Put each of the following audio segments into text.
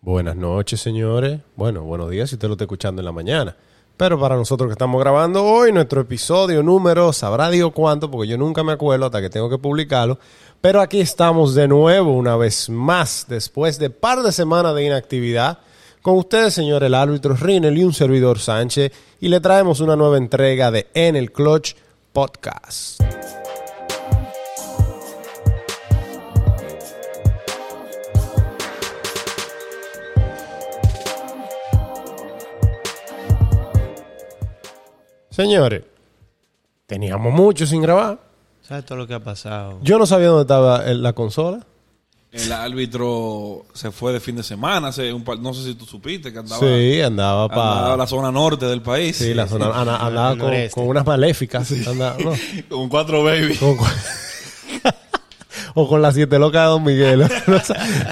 Buenas noches, señores. Bueno, buenos días si usted lo está escuchando en la mañana. Pero para nosotros que estamos grabando hoy, nuestro episodio número, sabrá Dios cuánto, porque yo nunca me acuerdo hasta que tengo que publicarlo. Pero aquí estamos de nuevo, una vez más, después de par de semanas de inactividad, con ustedes, señor, el árbitro Rinel y un servidor Sánchez, y le traemos una nueva entrega de En el Clutch Podcast. Señores, teníamos mucho sin grabar. ¿Sabes todo lo que ha pasado? Yo no sabía dónde estaba el- la consola. El árbitro se fue de fin de semana, hace un par- no sé si tú supiste que andaba, Sí, andaba andaba para... a la zona norte del país. Sí, la zona, anda- andaba con, unas maléficas. andaba- no, Con cuatro baby. con- o con las siete locas de Don Miguel. No,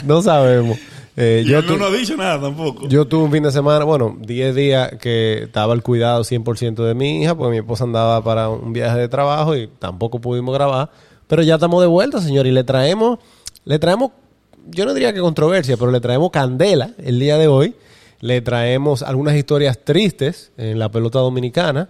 no sabemos. Eh, yo, no tu- ha dicho nada tampoco. yo tuve un fin de semana, bueno, 10 días que estaba al cuidado 100% de mi hija, porque mi esposa andaba para un viaje de trabajo y tampoco pudimos grabar. Pero ya estamos de vuelta, señor, y le traemos, le traemos, yo no diría que controversia, pero le traemos candela el día de hoy. Le traemos algunas historias tristes en la pelota dominicana.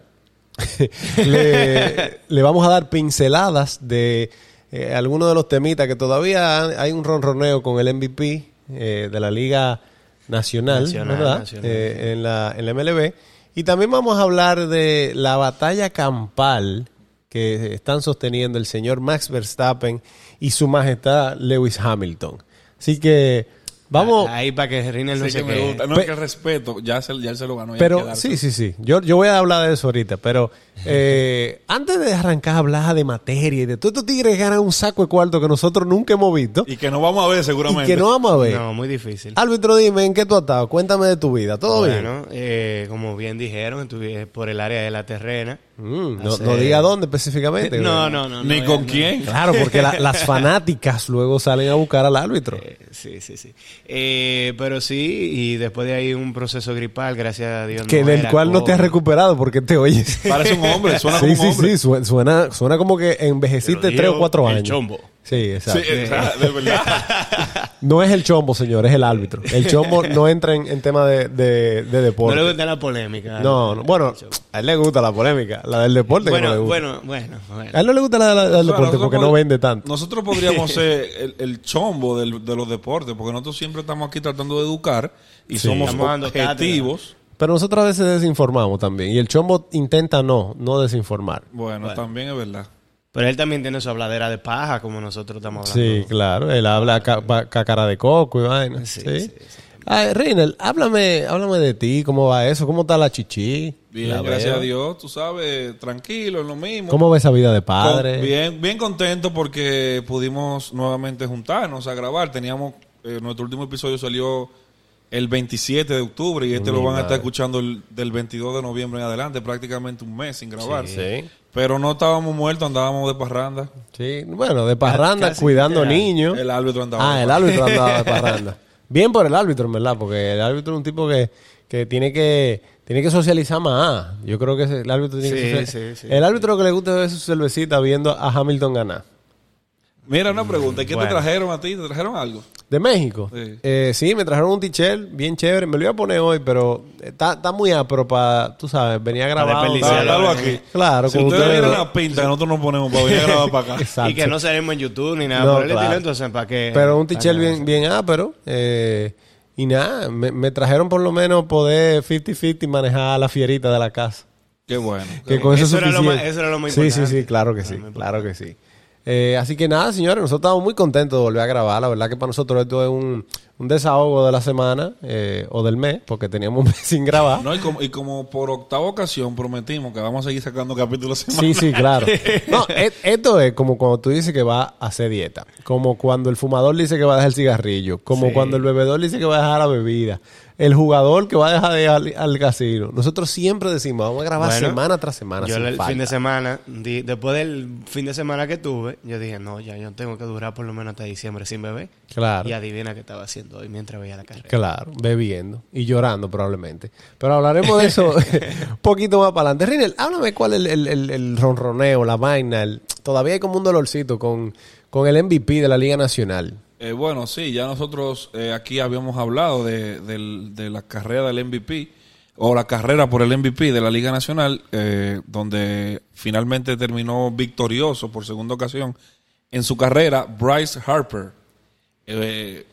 le, le vamos a dar pinceladas de eh, algunos de los temitas que todavía hay un ronroneo con el MVP eh, de la Liga Nacional, Nacional, ¿verdad? nacional, Eh, en, la, en la MLB. Y también vamos a hablar de la batalla campal que están sosteniendo el señor Max Verstappen y su majestad Lewis Hamilton. Así que vamos... Ahí para que Rinel no Sí se que me gusta. No, Pe- es que el respeto, ya, se, ya él se lo ganó. ya Pero sí, sí, sí. Yo, yo voy a hablar de eso ahorita. Pero eh, antes de arrancar a hablar de materia y de todos estos tigres ganan un saco de cuarto que nosotros nunca hemos visto Y que no vamos a ver y seguramente. que no vamos a ver. No, muy difícil. Árbitro, dime, ¿en qué tú has estado? Cuéntame de tu vida. ¿Todo bien? bueno, eh, como bien dijeron, estuve por el área de la terrena. Mm, no, diga dónde específicamente. No, no, no. Ni no, con no. quién. Claro, porque la- las fanáticas luego salen a buscar al árbitro. Eh, sí, sí, sí. Eh, pero sí, y después de ahí un proceso gripal, gracias a Dios. que no del cual no te has recuperado porque te oyes. Parece un hombre, suena sí, como sí, un hombre. sí. Suena, suena, suena como que envejeciste tres o cuatro el años. chombo. Sí, Sí, exacto. de verdad. No es el chombo, señor, es el árbitro. El chombo no entra en, en tema de, de, de No deporte. le gusta la polémica. No, no, bueno, a él le gusta la polémica, la del deporte que no le Bueno, gusta. bueno, bueno, bueno. A él no le gusta la, la- la del deporte porque no vende tanto. Nosotros podríamos ser el, el chombo del- de los deportes, porque nosotros siempre estamos aquí tratando de educar y Sí. somos Estamos objetivos. Pero nosotros a veces desinformamos también. Y el chombo intenta no, no desinformar. Bueno, también es verdad. Pero él también tiene su habladera de paja, como nosotros estamos hablando. Sí, claro. Él habla ca- cacara de coco y vaina. Sí. Sí, sí, Ay, Reinel, háblame, háblame de ti. ¿Cómo va eso? ¿Cómo está la chichi? Bien, La gracias veo. a Dios, tú sabes, tranquilo, en lo mismo. ¿Cómo va esa vida de Con- padre? bien, bien contento porque pudimos nuevamente juntarnos a grabar. Teníamos, eh, nuestro último episodio salió el 27 de octubre y este lo van a estar escuchando el- del 22 de noviembre en adelante, prácticamente un mes sin grabar. Sí. Pero no estábamos muertos, andábamos de parranda. Sí, bueno, de parranda, Casi cuidando niños. El árbitro andaba. Ah, de el parranda. árbitro andaba de parranda. Bien por el árbitro, en verdad, porque el árbitro es un tipo que, que tiene que tiene que socializar más. Yo creo que ese- el árbitro tiene que Sí, socializar. sí, sí, El árbitro lo que le gusta es su cervecita viendo a Hamilton ganar. Mira, una pregunta. ¿Qué Bueno. te trajeron a ti? ¿Te trajeron algo? ¿De México? Sí. Eh, sí, me trajeron un t-shirt bien chévere. Me lo iba a poner hoy, pero está, está muy apro para, tú sabes, venía. Dale, dalo sí. aquí. Claro, Si con ustedes ustedes. vieran la pinta que nosotros nos ponemos para venir a grabar para acá. Exacto. Y que no salimos en YouTube ni nada No, por el claro. estilo, entonces, ¿para qué? Pero un nada. bien, bien ápero. eh, y nada, me, me trajeron por lo menos poder 50-50 manejar la fierita de la casa. Qué bueno. Que con eso, Eso es era lo suficiente. más- eso era lo más Sí, sí, importante. sí, claro que sí, claro que sí. Eh, así que nada, señores, nosotros estamos muy contentos de volver a grabar. La verdad que para nosotros esto es un, un desahogo de la semana eh, o del mes, porque teníamos un mes sin grabar. No, y como, y como por octava ocasión prometimos que vamos a seguir sacando capítulos Sí, semanales. sí, claro. No, e- esto es como cuando tú dices que va a hacer dieta. Como cuando el fumador dice que va a dejar el cigarrillo. Como Sí. cuando el bebedor dice que va a dejar la bebida. El jugador que va a dejar de ir al, al casino. Nosotros siempre decimos, vamos a grabar Bueno, semana tras semana. Yo el falta. fin de semana, di- después del fin de semana que tuve, yo dije, no, ya yo tengo que durar por lo menos hasta diciembre sin beber. Claro. Y adivina qué estaba haciendo hoy mientras veía la carrera. Claro, bebiendo y llorando probablemente. Pero hablaremos de eso un poquito más para adelante. Rinel, háblame cuál es el, el, el- el ronroneo, la vaina. el- todavía hay como un dolorcito con, con el MVP de la Liga Nacional. Eh, bueno, sí, ya nosotros eh, aquí habíamos hablado de, de la carrera del MVP o la carrera por el MVP de la Liga Nacional, eh, donde finalmente terminó victorioso por segunda ocasión en su carrera Bryce Harper. Eh,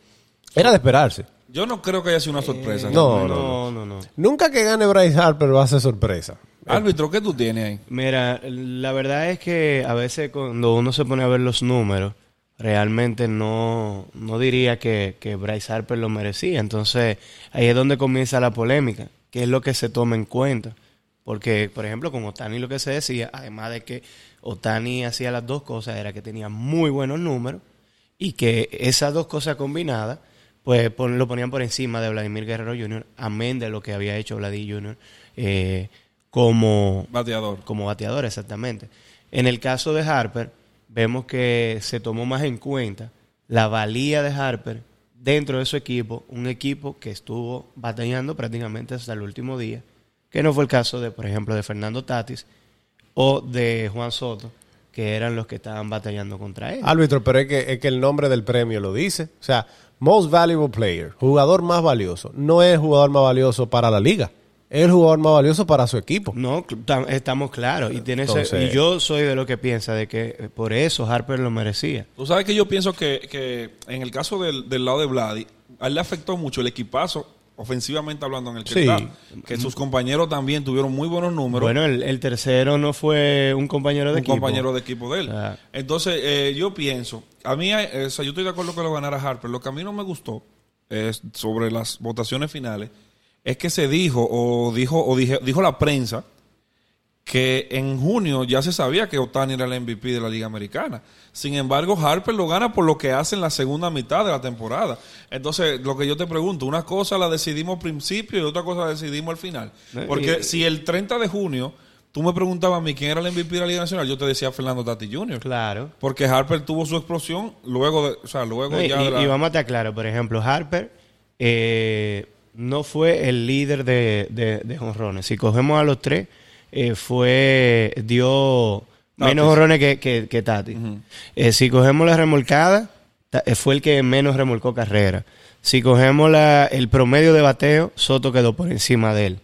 Era de esperarse. yo no creo que haya sido una sorpresa. no, no, no, no. Nunca que gane Bryce Harper va a ser sorpresa. Árbitro, ¿qué tú tienes ahí? Mira, la verdad es que a veces cuando uno se pone a ver los números, realmente no, no diría que, que Bryce Harper lo merecía. Entonces, ahí es donde comienza la polémica, que es lo que se toma en cuenta. Porque, por ejemplo, con Otani lo que se decía, además de que Otani hacía las dos cosas, era que tenía muy buenos números y que esas dos cosas combinadas, pues pon- lo ponían por encima de Vladimir Guerrero Jr., amén de lo que había hecho Vladimir Jr. eh, como, Bateador. como bateador, exactamente. En el caso de Harper, vemos que se tomó más en cuenta la valía de Harper dentro de su equipo, un equipo que estuvo batallando prácticamente hasta el último día, que no fue el caso de, por ejemplo, de Fernando Tatis o de Juan Soto, que eran los que estaban batallando contra él. Árbitro, pero es que, es que el nombre del premio lo dice. O sea, Most Valuable Player, jugador más valioso. No es jugador más valioso para la liga. Es el jugador más valioso para su equipo. No, estamos claros. Y, tiene ese- Entonces- y yo soy de lo que piensa de que eh, por eso Harper lo merecía. Tú sabes que yo pienso que, que en el caso del, del lado de Vladi, a él le afectó mucho el equipazo, ofensivamente hablando, en el que Sí. está. Que sus compañeros también tuvieron muy buenos números. Bueno, el, el tercero no fue un compañero de un equipo. compañero de equipo de él. Ah. Entonces, eh, yo pienso, a mí, eh, o sea, yo estoy de acuerdo que lo ganara Harper. Lo que a mí no me gustó es sobre las votaciones finales es que se dijo o dijo o dije- dijo la prensa que en junio ya se sabía que Otani era el MVP de la Liga Americana. Sin embargo, Harper lo gana por lo que hace en la segunda mitad de la temporada. Entonces, lo que yo te pregunto, una cosa la decidimos al principio y otra cosa la decidimos al final. Eh, Porque y- si el 30 de junio tú me preguntabas a mí quién era el MVP de la Liga Nacional, yo te decía Fernando Tati Jr. Claro. Porque Harper tuvo su explosión luego de, o sea, luego No, y, ya de la- y vamos a estar claros, por ejemplo, Harper eh, no fue el líder de, de, de jonrones. Si cogemos a los tres, eh, fue dio menos jonrones que, que, que Tati. Eh, si cogemos la remolcada, eh, fue el que menos remolcó carrera. Si cogemos la, el promedio de bateo, Soto quedó por encima de él.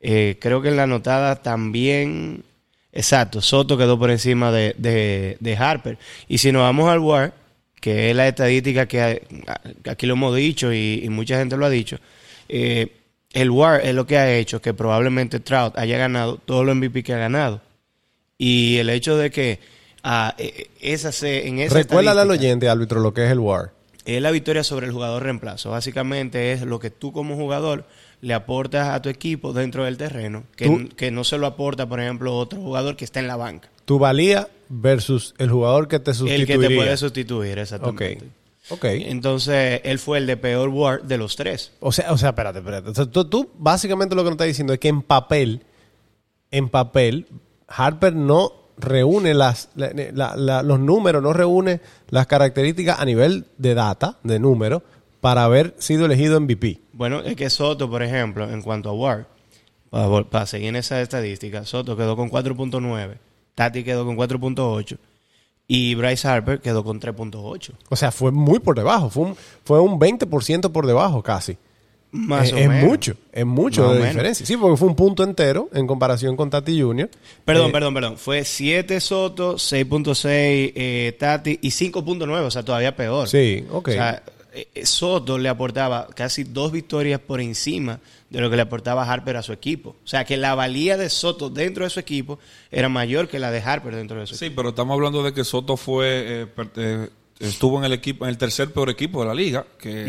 Eh, creo que en la anotada también, exacto, Soto quedó por encima de, de- de Harper. Y si nos vamos al WAR, que es la estadística que aquí lo hemos dicho y, y mucha gente lo ha dicho, eh, el WAR es lo que ha hecho que probablemente Trout haya ganado todos los MVP que ha ganado. Y el hecho de que ah, eh, esa se, en esa Recuérdale al oyente, árbitro, lo que es el WAR. es la victoria sobre el jugador reemplazo. Básicamente es lo que tú como jugador le aportas a tu equipo dentro del terreno, que, no se lo aporta, por ejemplo, otro jugador que está en la banca. Tu valía versus el jugador que te El sustituiría. que te puede sustituir, exactamente. Ok. Entonces, él fue el de peor war de los tres. O sea, o sea, espérate, espérate. O sea, tú, tú básicamente lo que nos estás diciendo es que en papel, en papel, Harper no reúne las, la- la- la- los números, no reúne las características a nivel de data, de números, para haber sido elegido MVP. Bueno, es que Soto, por ejemplo, en cuanto a war, para, para seguir en esa estadística, Soto quedó con 4.9, Tati quedó con 4.8 y Bryce Harper quedó con 3.8. O sea, fue muy por debajo, fue un, fue un 20% por debajo casi. Más es, o es menos. mucho, es mucho Más de menos. diferencia. Sí, porque fue un punto entero en comparación con Tati Jr. Perdón, Eh, perdón, perdón. Fue 7 Soto, 6.6 eh, Tati y 5.9, o sea, todavía peor. Sí, ok. O sea, eh, eh, Soto le aportaba casi dos victorias por encima de lo que le aportaba Harper a su equipo. O sea, que la valía de Soto dentro de su equipo era mayor que la de Harper dentro de su Sí, pero estamos hablando de que Soto fue eh, eh, estuvo en el equipo en el tercer peor equipo de la liga, que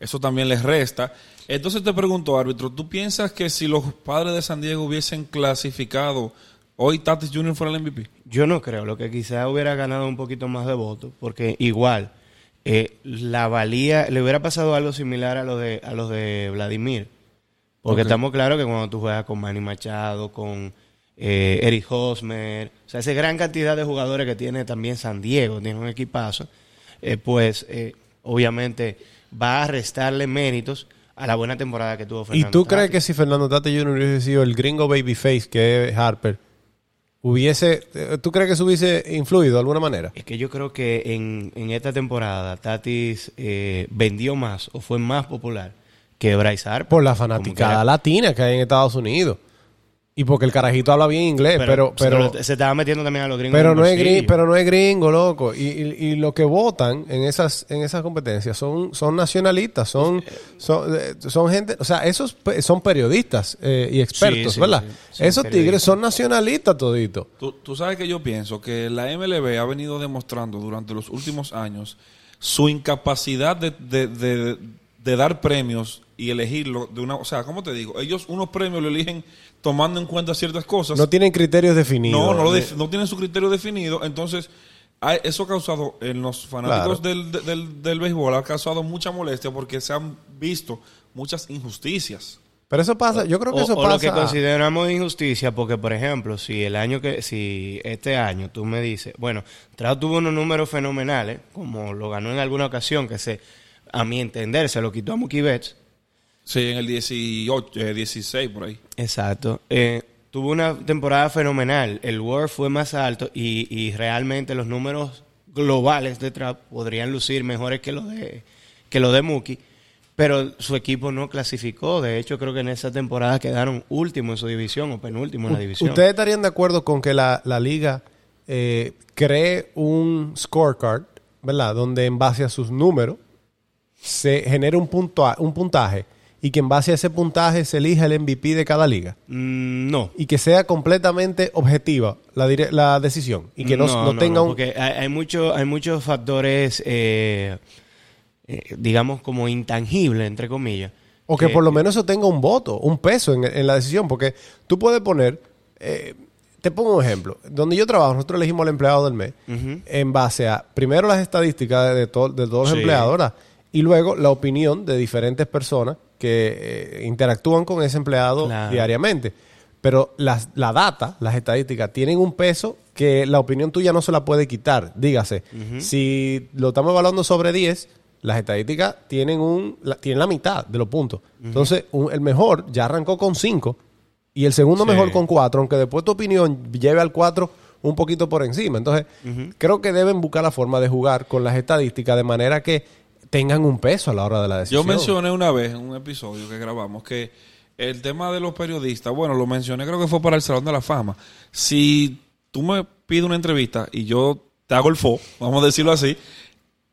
eso también les resta. Entonces te pregunto, árbitro, ¿tú piensas que si los padres de San Diego hubiesen clasificado hoy Tatis Jr. fuera el MVP? Yo no creo, lo que quizá hubiera ganado un poquito más de votos, porque igual eh, la valía, le hubiera pasado algo similar a lo de, a los de Vladimir. Porque estamos claros que cuando tú juegas con Manny Machado, con eh, Eric Hosmer, o sea, esa gran cantidad de jugadores que tiene también San Diego, tiene un equipazo, eh, pues eh, obviamente va a restarle méritos a la buena temporada que tuvo ¿Y Fernando tú crees que si Fernando Tati Jr. hubiese sido el gringo babyface que es Harper, hubiese, eh, ¿tú crees que eso hubiese influido de alguna manera? Es que yo creo que en, en esta temporada Tatis eh, vendió más o fue más popular que Bryce Harper. Por la fanaticada latina que hay en Estados Unidos. Y porque el carajito habla bien inglés, pero, pero, se, se estaba metiendo también a los gringos. pero no es gringo, pero no es gringo, loco. Y, y, y lo que votan en esas, en esas competencias son, son nacionalistas, son, son, eh, son gente, o sea, esos son periodistas eh, y expertos, Sí, sí, ¿verdad? sí, esos tigres son nacionalistas toditos. Tú, tú sabes que yo pienso que la MLB ha venido demostrando durante los últimos años su incapacidad de, de- de- de dar premios y elegirlo de una... O sea, ¿cómo te digo? Ellos unos premios lo eligen tomando en cuenta ciertas cosas. No tienen criterios definidos. No, no, lo no tienen su criterio definido. Entonces, eso ha causado en los fanáticos Claro. del, de- del, del béisbol, ha causado mucha molestia porque se han visto muchas injusticias. Pero eso pasa, yo creo que o, eso o pasa. lo que consideramos injusticia, porque por ejemplo, si el año que, si este año tú me dices, bueno, Trout tuvo unos números fenomenales, como lo ganó en alguna ocasión, que se, a mi entender, se lo quitó a Mookie Betts. Sí, en el 18, eh, 16 por ahí. Exacto. Eh, tuvo una temporada fenomenal. El WAR fue más alto y, y realmente los números globales de Trout podrían lucir mejores que los de que los de Mookie. Pero su equipo no clasificó. De hecho, creo que en esa temporada quedaron último en su división o penúltimo en la división. ¿Ustedes estarían de acuerdo con que la, la liga eh, cree un scorecard, ¿verdad? Donde en base a sus números se genere un, punto, un puntaje y que en base a ese puntaje se elija el MVP de cada liga Mm, no. y que sea completamente objetiva la, decisión y que no, no tenga un... Porque hay, hay, mucho- hay muchos factores, eh, eh, digamos, como intangibles, entre comillas. O que por lo menos eso tenga un voto, un peso en, en la decisión, porque tú puedes poner, eh, te pongo un ejemplo, donde yo trabajo, nosotros elegimos al empleado del mes en base a, primero las estadísticas de, de to- de todos los Sí. empleados, ¿verdad? Y luego la opinión de diferentes personas que eh, interactúan con ese empleado Claro. diariamente. Pero las, la data, las estadísticas, tienen un peso que la opinión tuya no se la puede quitar. Dígase, si lo estamos evaluando sobre 10, las estadísticas tienen, un, la, tienen la mitad de los puntos. Entonces, un- el mejor ya arrancó con 5 y el segundo Sí. mejor con 4, aunque después tu opinión lleve al 4 un poquito por encima. Entonces, creo que deben buscar la forma de jugar con las estadísticas de manera que tengan un peso a la hora de la decisión. Yo mencioné una vez en un episodio que grabamos que el tema de los periodistas, bueno, lo mencioné creo que fue para el Salón de la Fama. Si tú me pides una entrevista y yo te hago el fo, vamos a decirlo así,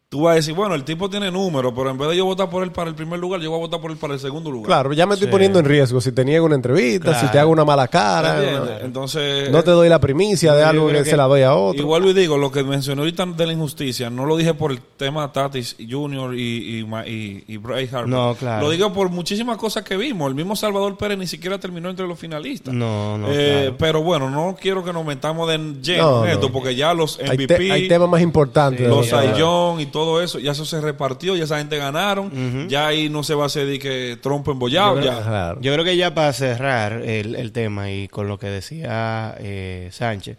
tú vas a decir, bueno, el tipo tiene número, pero en vez de yo votar por él para el primer lugar, yo voy a votar por él para el segundo lugar. Claro, ya me estoy Sí. poniendo en riesgo si te niego una entrevista, si te hago una mala cara. Entonces, No te doy la primicia de algo que, se la doy a otro. Igual y digo, lo que mencioné ahorita de la injusticia, no lo dije por el tema Tatis Jr. y, y, y, y Bryce Harper. No, claro. Lo digo por muchísimas cosas que vimos. El mismo Salvador Pérez ni siquiera terminó entre los finalistas. No, no, Eh, claro. Pero bueno, no quiero que nos metamos de lleno No, en esto, no. porque ya los hay, MVP, te- hay temas más importantes. los Sayón y todo eso, ya eso se repartió, ya esa gente ganaron. Ya ahí no se va a hacer de que trompo embollado. Yo creo- Ya. Claro. Yo creo que ya para cerrar el, el tema y con lo que decía eh, Sánchez,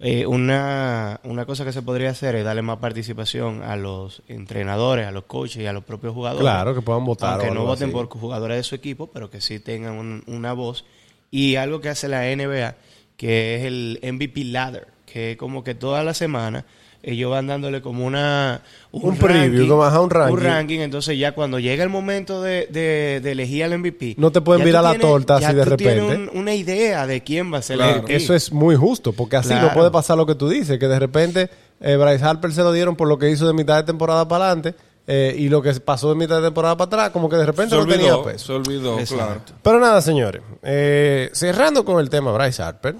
eh, una, una cosa que se podría hacer es darle más participación a los entrenadores, a los coaches y a los propios jugadores. Claro, que puedan votar. Aunque no voten así. por jugadores de su equipo, pero que sí tengan un- una voz. Y algo que hace la NBA, que es el MVP Ladder, que es como que toda la semana ellos van dándole como una... Un preview, como, ajá, un ranking. entonces ya cuando llega el momento de, de- de elegir al MVP... No te pueden virar la tienes- torta ya así de tú tienes repente. un- una idea de quién va a ser Claro. el MVP. Eso es muy justo, porque así Claro. no puede pasar lo que tú dices, que de repente eh, Bryce Harper se lo dieron por lo que hizo de mitad de temporada para adelante eh, y lo que pasó de mitad de temporada para atrás, como que de repente Se no tenía olvidó, peso. se olvidó, Exacto. claro. Pero nada, señores, eh, cerrando con el tema Bryce Harper,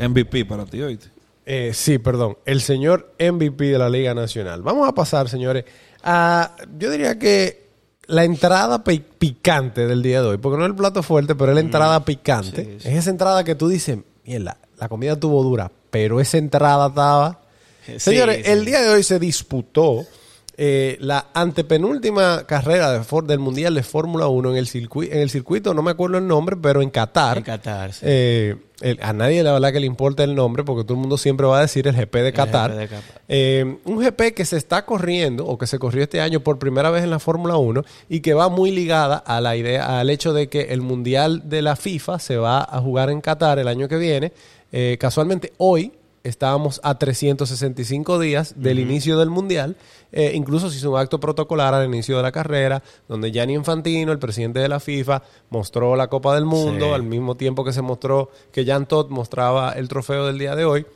MVP para ti, oíste. Eh, sí, perdón, el señor MVP de la Liga Nacional. Vamos a pasar, señores, a, yo diría que la entrada pi- picante del día de hoy, porque no es el plato fuerte, pero es la entrada picante. sí, sí. Es esa entrada que tú dices, mierda, la comida estuvo dura, pero esa entrada estaba... Sí, Señores, el día de hoy se disputó eh, la antepenúltima carrera de del Mundial de Fórmula 1 en el, circuito, en el circuito, no me acuerdo el nombre, pero en Qatar. En Qatar, sí. Eh, el- a nadie la verdad que le importa el nombre porque todo el mundo siempre va a decir el GP de Qatar. GP de Qatar. Eh, un GP que se está corriendo o que se corrió este año por primera vez en la Fórmula 1 y que va muy ligada a la idea, al hecho de que el Mundial de la FIFA se va a jugar en Qatar el año que viene Eh, casualmente hoy estábamos a 365 días del inicio del Mundial. Eh, incluso se hizo un acto protocolar al inicio de la carrera, donde Gianni Infantino, el presidente de la FIFA, mostró la Copa del Mundo, Sí. al mismo tiempo que se mostró que Jan Todd mostraba el trofeo del día de hoy.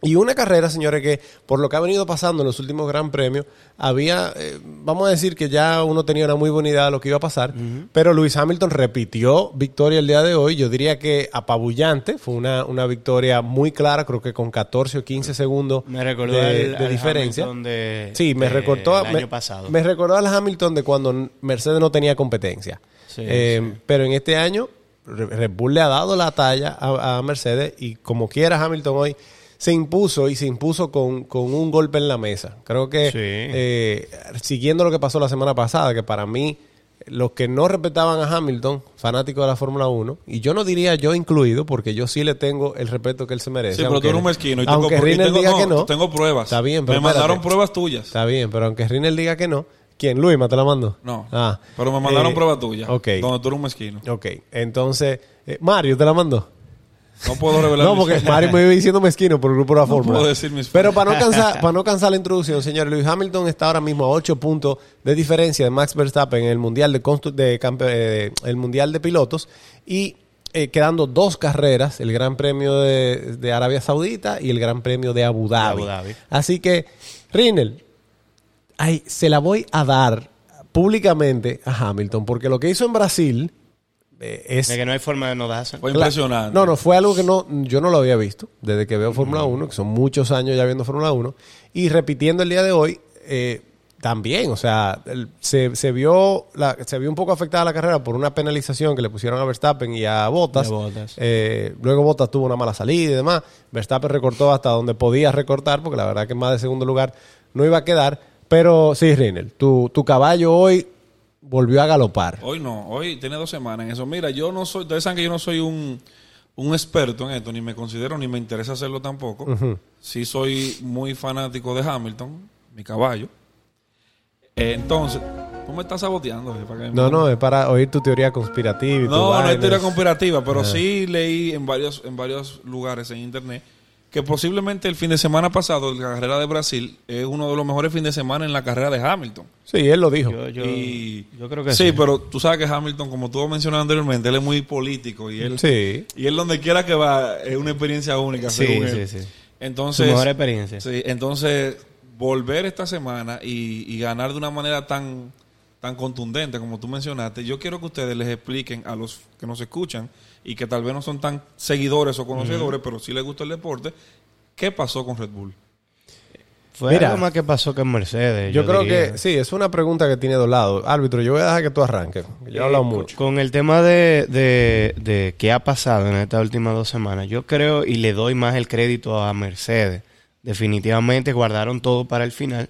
Y una carrera, señores, que por lo que ha venido pasando en los últimos Gran Premios, había, eh, vamos a decir que ya uno tenía una muy buena idea de lo que iba a pasar, pero Lewis Hamilton repitió victoria el día de hoy. Yo diría que apabullante, fue una, una victoria muy clara, creo que con 14 o 15 segundos Me recordó de, al- de al diferencia. Hamilton de- sí, me de- recordó, el me, año pasado. me recordó al Hamilton de cuando Mercedes no tenía competencia. Sí, Eh, Pero en este año, Re- Red Bull le ha dado la talla a, a Mercedes y como quiera Hamilton hoy se impuso y se impuso con, con un golpe en la mesa. Creo que Sí. eh, siguiendo lo que pasó la semana pasada, que para mí los que no respetaban a Hamilton, fanáticos de la Fórmula 1, y yo no diría yo incluido, porque yo sí le tengo el respeto que él se merece. Sí, pero tú aunque- eres un mezquino. Y tengo, aunque y Rinel tengo- diga no, que no. Tengo pruebas. Está bien, pero Me mandaron pruebas tuyas. Está bien, pero aunque Rinel diga que no, ¿quién? Luis, ¿me te la mandó? No. Ah, pero me mandaron eh, pruebas tuyas. Ok. Donde tú eres un mezquino. Ok, entonces, eh, Mario te la mandó. No puedo revelar No, porque Mario me iba diciendo mezquino por el grupo de la No Fórmula. puedo decir mis- Pero para no, cansar, para no cansar la introducción, señores, Lewis Hamilton está ahora mismo a 8 puntos de diferencia de Max Verstappen en el Mundial de, constru- de eh, el mundial de Pilotos y eh, quedando dos carreras, el Gran Premio de, de Arabia Saudita y el Gran Premio de Abu Dhabi. Abu Dhabi. Así que, Rinel, ay, se la voy a dar públicamente a Hamilton, porque lo que hizo en Brasil eh, es De que no hay forma de no darse. Fue impresionante. No, no, fue algo que no, yo no lo había visto desde que veo Fórmula 1, que son muchos años ya viendo Fórmula 1. Y repitiendo el día de hoy, eh, también, o sea, el- se, se vio la, se vio un poco afectada la carrera por una penalización que le pusieron a Verstappen y a Bottas. Y a Bottas. Eh, luego Bottas tuvo una mala salida y demás. Verstappen recortó hasta donde podía recortar, porque la verdad que más de segundo lugar no iba a quedar. Pero sí, Rinel, tu, tu caballo hoy volvió a galopar. Hoy no, hoy tiene dos semanas en eso. Mira, yo no soy, ustedes saben que yo no soy un, un experto en esto, ni me considero, ni me interesa hacerlo tampoco. Sí soy muy fanático de Hamilton, mi caballo. Eh, entonces, ¿tú me estás saboteando? eh, para que me- No, no, es para oír tu teoría conspirativa y tu No, no hay teoría comparativa, pero sí leí en varios, en varios lugares en internet que posiblemente el fin de semana pasado, la carrera de Brasil, es uno de los mejores fines de semana en la carrera de Hamilton. Sí, él lo dijo. Yo, yo, y yo creo que sí, sí. pero tú sabes que Hamilton, como tú mencionado anteriormente, él es muy político y él, Sí. y él donde quiera que va es una experiencia única. Sí, según sí, él. sí. Entonces, Su mejor experiencia. Sí, entonces volver esta semana y, y ganar de una manera tan tan contundente como tú mencionaste, yo quiero que ustedes les expliquen a los que nos escuchan y que tal vez no son tan seguidores o conocedores, pero sí les gusta el deporte, ¿qué pasó con Red Bull? Fue Mira, algo más que pasó que en Mercedes. Yo, creo diría. que sí, es una pregunta que tiene dos lados. Árbitro, yo voy a dejar que tú arranques. Yo he hablado Eh, mucho. Con, con el tema de, de, de qué ha pasado en estas últimas dos semanas, yo creo y le doy más el crédito a Mercedes. Definitivamente guardaron todo para el final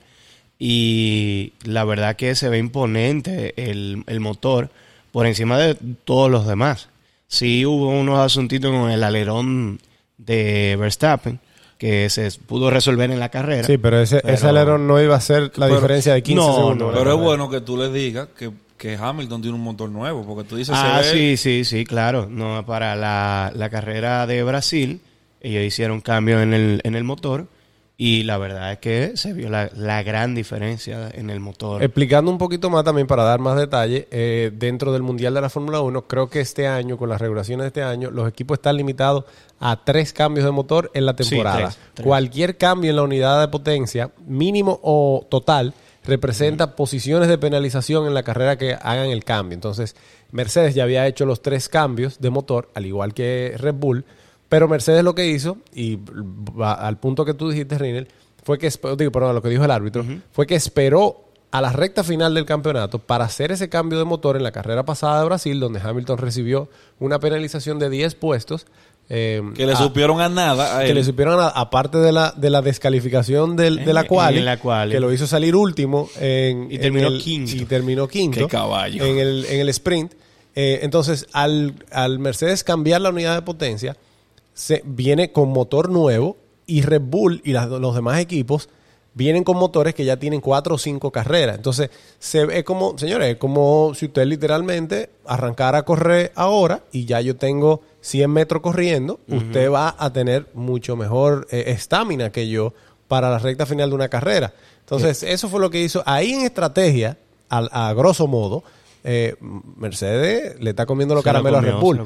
y la verdad que se ve imponente el, el motor por encima de todos los demás. Sí hubo unos asuntitos con el alerón de Verstappen que se pudo resolver en la carrera. Sí, pero ese, ese alerón no iba a ser la Pero- diferencia de 15 No, segundos. no, Pero es bueno que tú les digas que, que Hamilton tiene un motor nuevo, porque tú dices... Ah, se ve- sí, sí, sí, claro. No, para la, la carrera de Brasil, ellos hicieron cambio en el, en el motor y la verdad es que se vio la, la gran diferencia en el motor. Explicando un poquito más también para dar más detalle, eh, dentro del Mundial de la Fórmula 1, creo que este año, con las regulaciones de este año, los equipos están limitados a tres cambios de motor en la Sí, temporada. tres, tres. Cualquier cambio en la unidad de potencia, mínimo o total, representa posiciones de penalización en la carrera que hagan el cambio. Entonces, Mercedes ya había hecho los tres cambios de motor, al igual que Red Bull, pero Mercedes lo que hizo, y va al punto que tú dijiste, Rinel, fue que, digo, perdón, lo que dijo el árbitro, fue que esperó a la recta final del campeonato para hacer ese cambio de motor en la carrera pasada de Brasil, donde Hamilton recibió una penalización de 10 puestos. eh, Que le a- supieron a nada a que le supieron, a- aparte de la, de la descalificación del- de la En- en la quali. que lo hizo salir último en, Y en terminó el- quinto. Y terminó quinto. Qué caballo. En el, en el sprint. Eh, entonces, al, al Mercedes cambiar la unidad de potencia, se viene con motor nuevo y Red Bull y las- los demás equipos vienen con motores que ya tienen cuatro o cinco carreras. Entonces, se es como, señores, es como si usted literalmente arrancara a correr ahora y ya yo tengo 100 metros corriendo, usted va a tener mucho mejor eh, estamina que yo para la recta final de una carrera. Entonces, eso fue lo que hizo. Ahí en estrategia, al- a, grosso modo, eh, Mercedes le está comiendo los Se lo caramelos a Red Bull.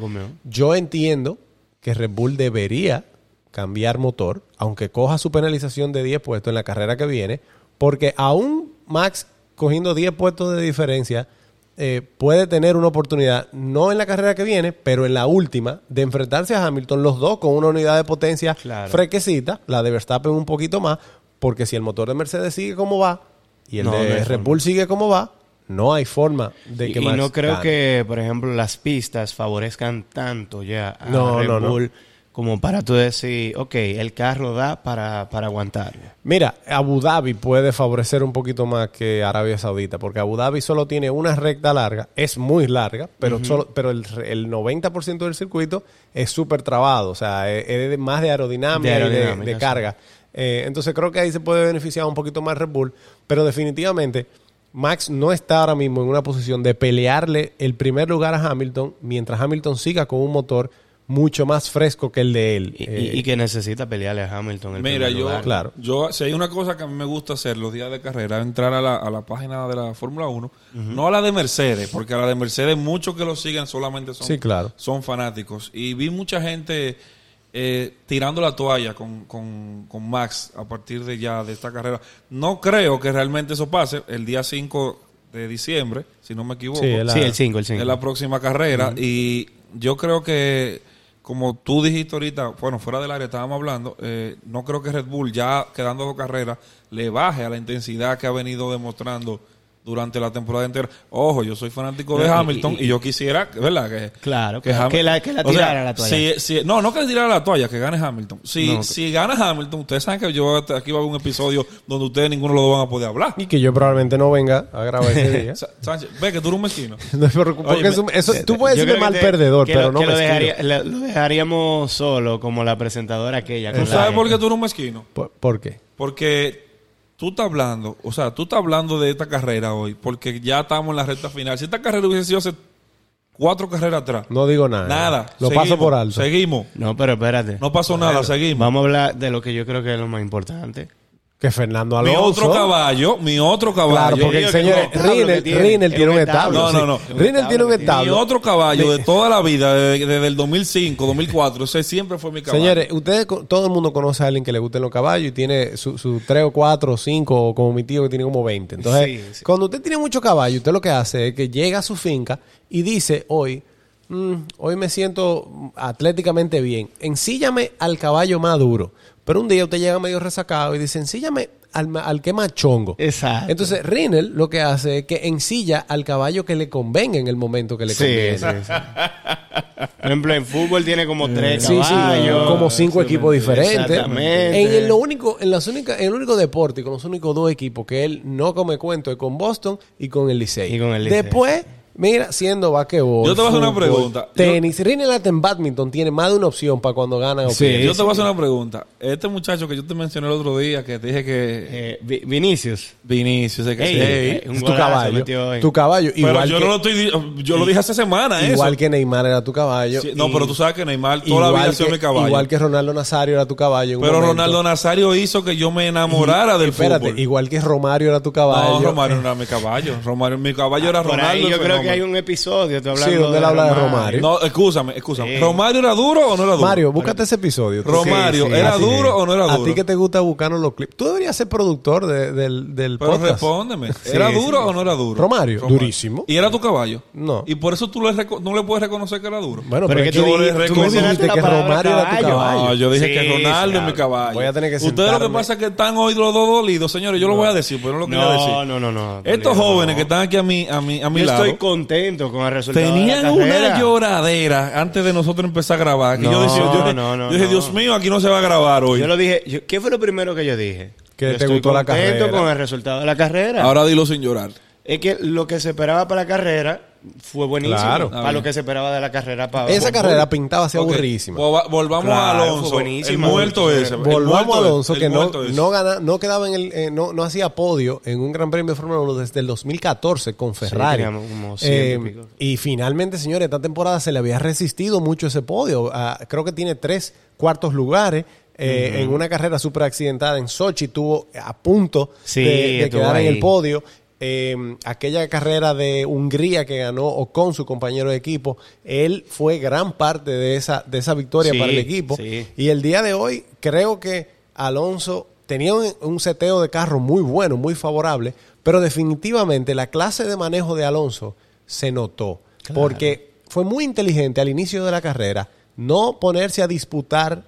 Yo entiendo que Red Bull debería cambiar motor, aunque coja su penalización de 10 puestos en la carrera que viene, porque aún Max cogiendo 10 puestos de diferencia eh, puede tener una oportunidad, no en la carrera que viene, pero en la última, de enfrentarse a Hamilton los dos con una unidad de potencia Claro. fresquecita, la de Verstappen un poquito más, porque si el motor de Mercedes sigue como va y el No, de no Red. Bull sigue como va, no hay forma de Y, que y Max no creo gane. que, por ejemplo, las pistas favorezcan tanto ya a No, Red no, no. Bull como para tú decir, ok, el carro da para, para aguantar. Mira, Abu Dhabi puede favorecer un poquito más que Arabia Saudita, porque Abu Dhabi solo tiene una recta larga, es muy larga, pero solo, pero el, el 90% del circuito es súper trabado, o sea, es, es más de aerodinámica, De y de- carga. Eh, entonces creo que ahí se puede beneficiar un poquito más Red Bull, pero definitivamente Max no está ahora mismo en una posición de pelearle el primer lugar a Hamilton, mientras Hamilton siga con un motor mucho más fresco que el de él. Y, Eh, y- que necesita pelearle a Hamilton. el Mira, yo, lugar. Claro. yo, si hay una cosa que a mí me gusta hacer los días de carrera, entrar a la, a la página de la Fórmula 1, no a la de Mercedes, porque a la de Mercedes muchos que lo siguen solamente son, Sí, claro. son fanáticos. Y vi mucha gente eh, tirando la toalla con, con, con Max a partir de ya de esta carrera. No creo que realmente eso pase el día 5 de diciembre, si no me equivoco. Sí, la- Sí, el 5, el 5. Es la próxima carrera y yo creo que, como tú dijiste ahorita, bueno, fuera del área estábamos hablando, eh, no creo que Red Bull ya quedando dos carreras le baje a la intensidad que ha venido demostrando durante la temporada entera. Ojo, yo soy fanático de Hamilton y, y- yo quisiera, ¿verdad? Que, Claro, claro, Ham- que la- que la o sea, tirara la toalla. si- si- no, no que le tirara la toalla, que gane Hamilton. Si, No, si gana Hamilton, ustedes saben que yo aquí va a haber un episodio donde ustedes ninguno dos van a poder hablar. y que yo probablemente no venga a grabar ese día. Sánchez, ve que tú eres un mezquino. No, Oye, eso, eso- tú puedes que mal te- perdedor, que pero lo, no que lo, dejaría- lo- lo dejaríamos solo como la presentadora aquella. ¿Tú sabes por qué tú eres un mezquino? ¿Por, por qué? Porque tú estás hablando, o sea, tú estás hablando de esta carrera hoy, porque ya estamos en la recta final. Si esta carrera hubiese sido hace cuatro carreras atrás, No digo nada. nada. Lo Seguimos, paso por alto. Seguimos. No, pero espérate. No pasó nada, seguimos. Vamos a hablar de lo que yo creo que es lo más importante. Que Fernando Mi Alonso. otro caballo, mi otro Claro, caballo. porque digo que señores, un establo Rinel, tiene. Tiene un establo. establo. No, no, no. Rinel tiene un Mi Mi establo. otro caballo de toda la vida, de- desde el 2005, 2004, ese siempre fue mi caballo. Señores, ustedes, todo el mundo conoce a alguien que le gusten los caballos y tiene su, su 3 o 4 o 5, o como mi tío que tiene como 20. Entonces, Sí, sí. cuando usted tiene mucho caballo, usted lo que hace es que llega a su finca y dice, hoy, "Mm, hoy me siento atléticamente bien, ensíllame al caballo más duro. Pero un día usted llega medio resacado y dice, ensíllame al, al que más chongo. Exacto. Entonces, Rinel lo que hace es que ensilla al caballo que le convenga en el momento que le Sí, conviene. sí, sí. Por ejemplo, en fútbol tiene como tres Sí, sí, caballos. como cinco equipos diferentes. Exactamente. En el, lo único, en las únicas, en el único deporte y con los únicos dos equipos que él no come cuento es con Boston y con el Licey. Y con el Licey. Después, mira, siendo basquetbol, Yo te voy a hacer una pregunta. Tenis, Rinelate en badminton tiene más de una opción para cuando gana o Sí. yo te voy a hacer una pregunta. Este muchacho que yo te mencioné el otro día, que te dije que Eh, Vi- Vinicius. Vinicius, ese que Ey, sí. Es tu caballo. Tu caballo. Pero igual yo que, no lo estoy yo lo dije hace semana eso. igual que Neymar era tu caballo. Sí, no, y- pero tú sabes que Neymar toda la vida ha sido mi caballo. Igual que Ronaldo Nazario era tu caballo. pero momento. Ronaldo Nazario hizo que yo me enamorara del Espérate, fútbol. igual que Romario era tu caballo. No, Romario no era mi caballo. Romario, mi caballo era Por Ronaldo. yo creo que hay un episodio estoy Sí, hablando donde él habla de Romario. No, escúchame, escúchame. Sí. ¿Romario era duro o no era duro? Mario, búscate ese episodio. Tú- Romario, Sí, sí, ¿era duro o no era A duro? ti que te gusta buscarnos los clips. Tú deberías ser productor de- del, del Pero podcast. respóndeme. ¿Era Sí, duro sí. o no era duro? Romario, durísimo. ¿Y era tu caballo? No. Y por eso tú le no le puedes reconocer que era duro. Bueno, Pero pero, es que tú tú, le tú dijiste que Romario era tu caballo. No, yo dije que Ronaldo es mi caballo. Voy a tener que Ustedes lo que pasa es que están hoy los dos dolidos, señores. Yo lo voy a decir, pero no lo quería decir. No, no, no, no. Estos jóvenes que están aquí a mi, a a mi Yo lado estoy contento con el resultado tenían de la una lloradera antes de nosotros empezar a grabar. Que yo No, decía, yo dije, no, no, yo dije, no. Dios mío, aquí no se va a grabar hoy. Yo lo dije. yo- ¿Qué fue lo primero que yo dije? Que Yo te estoy gustó la contento carrera. con el resultado de la carrera. Ahora dilo sin llorar. Es que lo que se esperaba para la carrera fue buenísimo. Claro. Para lo que se esperaba de la carrera. Para Esa carrera pintaba así Ok, aburridísima. vol- Volvamos Claro, a Alonso. El muerto ese. Volvamos a Alonso, que no, no, gana, no quedaba en el, eh, no, no hacía podio en un Gran Premio de Fórmula 1 desde el 2014 con Ferrari. como y Eh, y finalmente, señores, esta temporada se le había resistido mucho ese podio. Ah, creo que tiene tres cuartos lugares. eh, En una carrera súper accidentada en Sochi, tuvo a punto Sí, de, de estuvo quedar en el podio. Eh, aquella carrera de Hungría que ganó Ocon, su compañero de equipo, él fue gran parte de esa, de esa victoria Sí, para el equipo. sí. Y el día de hoy creo que Alonso tenía un, un seteo de carro muy bueno, muy favorable, pero definitivamente la clase de manejo de Alonso se notó. Porque fue muy inteligente al inicio de la carrera no ponerse a disputar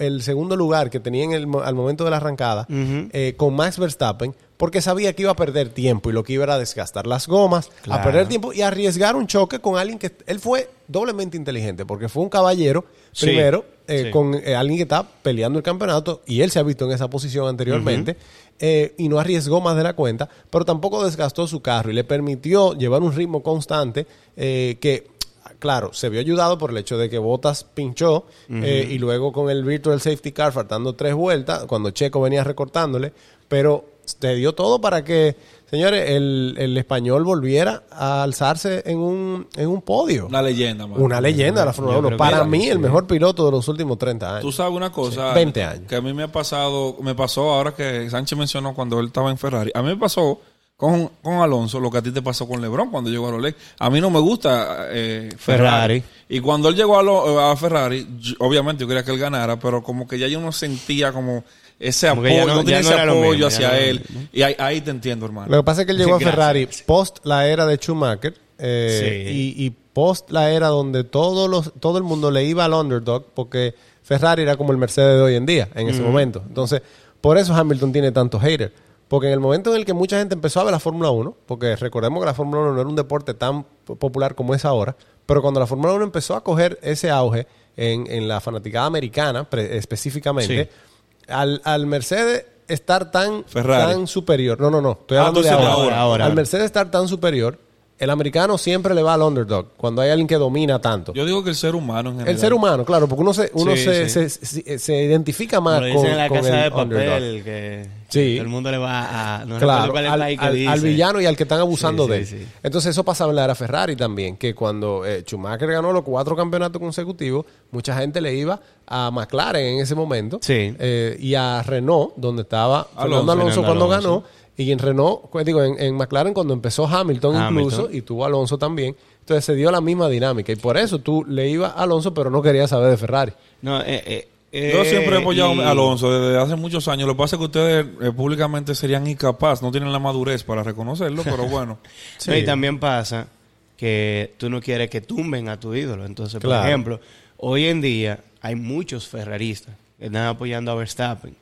el segundo lugar que tenía en el, al momento de la arrancada eh, con Max Verstappen, porque sabía que iba a perder tiempo y lo que iba era a desgastar las gomas, a perder tiempo y arriesgar un choque con alguien que él fue doblemente inteligente, porque fue un caballero Sí, primero eh, sí. con eh, alguien que está peleando el campeonato y él se ha visto en esa posición anteriormente eh, y no arriesgó más de la cuenta, pero tampoco desgastó su carro y le permitió llevar un ritmo constante eh, que, claro, se vio ayudado por el hecho de que Bottas pinchó eh, y luego con el virtual safety car faltando tres vueltas, cuando Checo venía recortándole, pero te dio todo para que, señores, el, el español volviera a alzarse en un, en un podio. Una leyenda, man. Una leyenda de la Fórmula Yo 1. creo que Para sí, mí, sí. el mejor piloto de los últimos 30 años. Tú sabes una cosa. 20 años. Que a mí me ha pasado, me pasó ahora que Sánchez mencionó cuando él estaba en Ferrari. A mí me pasó con, con Alonso lo que a ti te pasó con LeBron cuando llegó a Rolex. A mí no me gusta eh, Ferrari. Ferrari. Y cuando él llegó a, lo- a Ferrari, yo- obviamente yo quería que él ganara, pero como que ya yo no sentía como ese apoyo, ya no- no, tenía ya no ese era lo apoyo mismo, hacia él. Y ahí, ahí te entiendo, hermano. Lo que pasa es que él llegó a Gracias. Ferrari post la era de Schumacher eh, Sí. y, y post la era donde todos los, todo el mundo le iba al underdog porque Ferrari era como el Mercedes de hoy en día, en ese momento. Entonces, por eso Hamilton tiene tantos haters. Porque en el momento en el que mucha gente empezó a ver la Fórmula 1, porque recordemos que la Fórmula 1 no era un deporte tan popular como es ahora, pero cuando la Fórmula 1 empezó a coger ese auge en, en la fanaticada americana pre- específicamente, al, al Mercedes estar tan, Ferrari. tan superior. No, no, no. Estoy Ah, hablando de entonces ahora. ahora, ahora. Al Mercedes estar tan superior, el americano siempre le va al underdog cuando hay alguien que domina tanto. Yo digo que el ser humano en general. el ser humano, claro, porque uno se, uno Sí, se, sí. se, se- se identifica más Como con, dicen en la con casa el de underdog. papel, que Sí. todo el mundo le va a... No Claro, recuerdo cuál es al, la que al- dice. al villano y al que están abusando Sí, de él. Entonces eso pasaba en la era Ferrari también, que cuando eh, Schumacher ganó los cuatro campeonatos consecutivos, mucha gente le iba a McLaren en ese momento Sí. eh, y a Renault, donde estaba Alonso. Fernando Alonso Fernando cuando Alonso. ganó, y en Renault, digo, en, en McLaren cuando empezó Hamilton, Hamilton. incluso, y tuvo Alonso también. Entonces se dio la misma dinámica y por eso tú le ibas a Alonso, pero no querías saber de Ferrari. No, eh, eh, Yo eh, siempre he apoyado y- a Alonso desde hace muchos años. Lo que pasa es que ustedes eh, públicamente serían incapaces, no tienen la madurez para reconocerlo, pero bueno. No, y también pasa que tú no quieres que tumben a tu ídolo. Entonces, por ejemplo, hoy en día hay muchos ferraristas que están apoyando a Verstappen.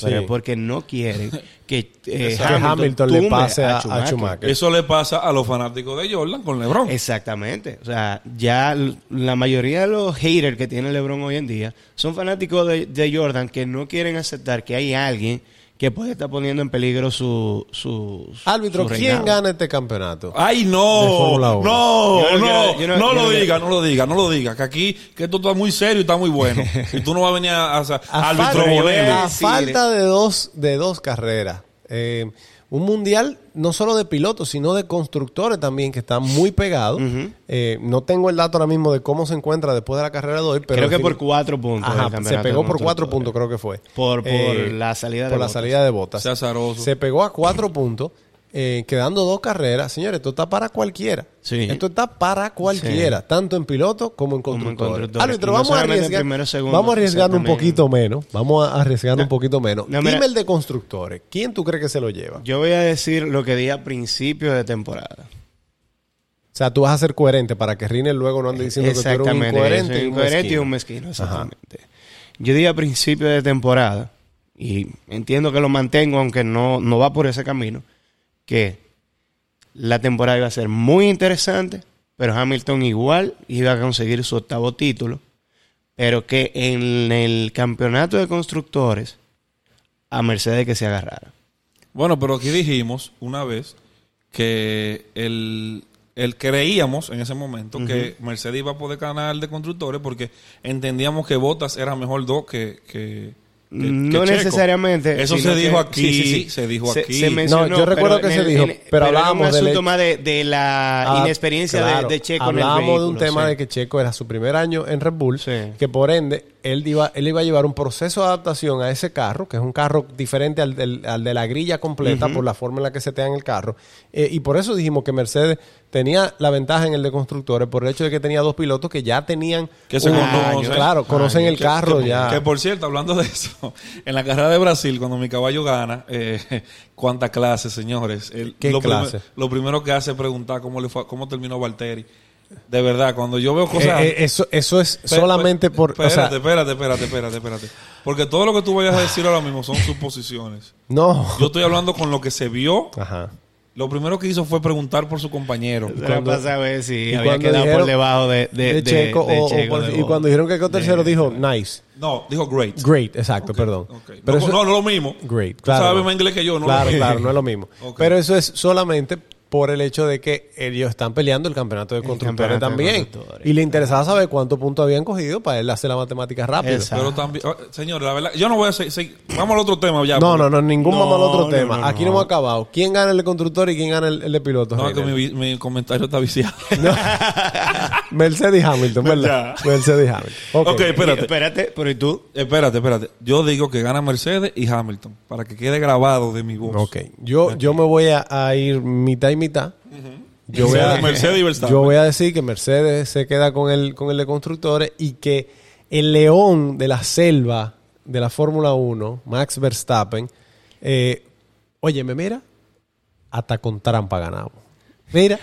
Pero Sí. porque no quieren que, eh, Que Hamilton, le pase a, a Schumacher. Eso le pasa a los fanáticos de Jordan con LeBron. Exactamente. O sea, ya la mayoría de los haters que tiene LeBron hoy en día son fanáticos de, de Jordan que no quieren aceptar que hay alguien que puede estar poniendo en peligro su, su, su Árbitro, su ¿quién gana este campeonato? Ay, no, no, no no, no- lo diga, no lo diga, no lo diga, que aquí, que esto está muy serio y está muy bueno. y tú no vas a venir a, a, a A árbitro falta, a falta de dos, de dos carreras. Eh, un mundial no solo de pilotos, sino de constructores también, que está muy pegado. Ujú. Eh, no tengo el dato ahora mismo de cómo se encuentra después de la carrera de hoy, pero Creo que por cuatro puntos. Ajá, se pegó por cuatro puntos, creo que fue. Por- por Eh, la salida de por la salida de botas. Se pegó a cuatro puntos, eh, quedando dos carreras. Señores, esto está para cualquiera. Sí. Esto está para cualquiera, tanto en piloto como en. Árbitro, Y no vamos a arriesgar. primero, segundo, vamos a arriesgar un poquito menos. Vamos a arriesgar un poquito menos. no, mira- Dime el de constructores. ¿Quién tú crees que se lo lleva? Yo voy a decir lo que di a principio de temporada. O sea, tú vas a ser coherente para que Riner luego no ande diciendo que tú eres un incoherente. un incoherente y mezquino. un mezquino, exactamente. Yo di a principio de temporada, y entiendo que lo mantengo, aunque no, no va por ese camino, que la temporada iba a ser muy interesante, pero Hamilton igual iba a conseguir su octavo título, pero que en el campeonato de constructores a Mercedes que se agarrara. Bueno, pero aquí dijimos una vez que el, el, creíamos en ese momento que Mercedes iba a poder ganar de constructores porque entendíamos que Bottas era mejor dos que, que, no necesariamente. Eso se dijo aquí. Se dijo aquí. no, yo recuerdo que se dijo. pero, hablábamos de, de, de, la ah, inexperiencia de, Checo Hablábamos de un tema de que Checo era su primer año en Red Bull. Que por ende, él iba, él iba a llevar un proceso de adaptación a ese carro, que es un carro diferente al, de la grilla completa por la forma en la que se te en el carro. Eh, y por eso dijimos que Mercedes tenía la ventaja en el de constructores por el hecho de que tenía dos pilotos que ya tenían que se conocen, claro conocen el carro ya. que por cierto hablando de eso en la carrera de Brasil cuando mi caballo gana eh, cuánta clase señores. ¿Qué lo, clase? lo primero que hace es preguntar cómo le fue, cómo terminó Valtteri de verdad, cuando yo veo cosas. Eh, eh, eso, eso es solamente por. Espérate, espérate, espérate, espérate, espérate. Porque todo lo que tú vayas a decir ahora mismo son suposiciones. No. Yo estoy hablando con lo que se vio Ajá. Lo primero que hizo fue preguntar por su compañero. Y cuando, a ver si había quedado por debajo de, de, Checo. y cuando dijeron que quedó tercero, dijo nice. No, dijo great. Great, exacto, perdón. Pero no, no, es lo mismo. Great, claro. Tú sabes más inglés que yo, ¿no? Claro, claro, no es lo mismo. Pero eso es solamente por el hecho de que ellos están peleando el campeonato de constructores también. Y le interesaba saber cuántos puntos habían cogido para él hacer la matemática rápido. Pero también, oh, señor, la verdad, yo no voy a seguir. vamos al otro tema ya. No, no, no, ningún vamos al otro tema. Aquí no hemos acabado. ¿Quién gana el de constructor y quién gana el, de piloto? No, que mi, mi, comentario está viciado. Mercedes Hamilton, ¿verdad? Mercedes Hamilton. Ok, okay espérate. espérate, pero ¿y tú? Espérate, espérate. Yo digo que gana Mercedes y Hamilton, para que quede grabado de mi voz. Ok. Yo, yo me voy a, a ir mitad y mitad. Yo voy, a, yo voy a decir que Mercedes se queda con el, con el de constructores y que el león de la selva de la Fórmula 1, Max Verstappen, eh, oye, me mira, hasta con trampa ganamos. Mira,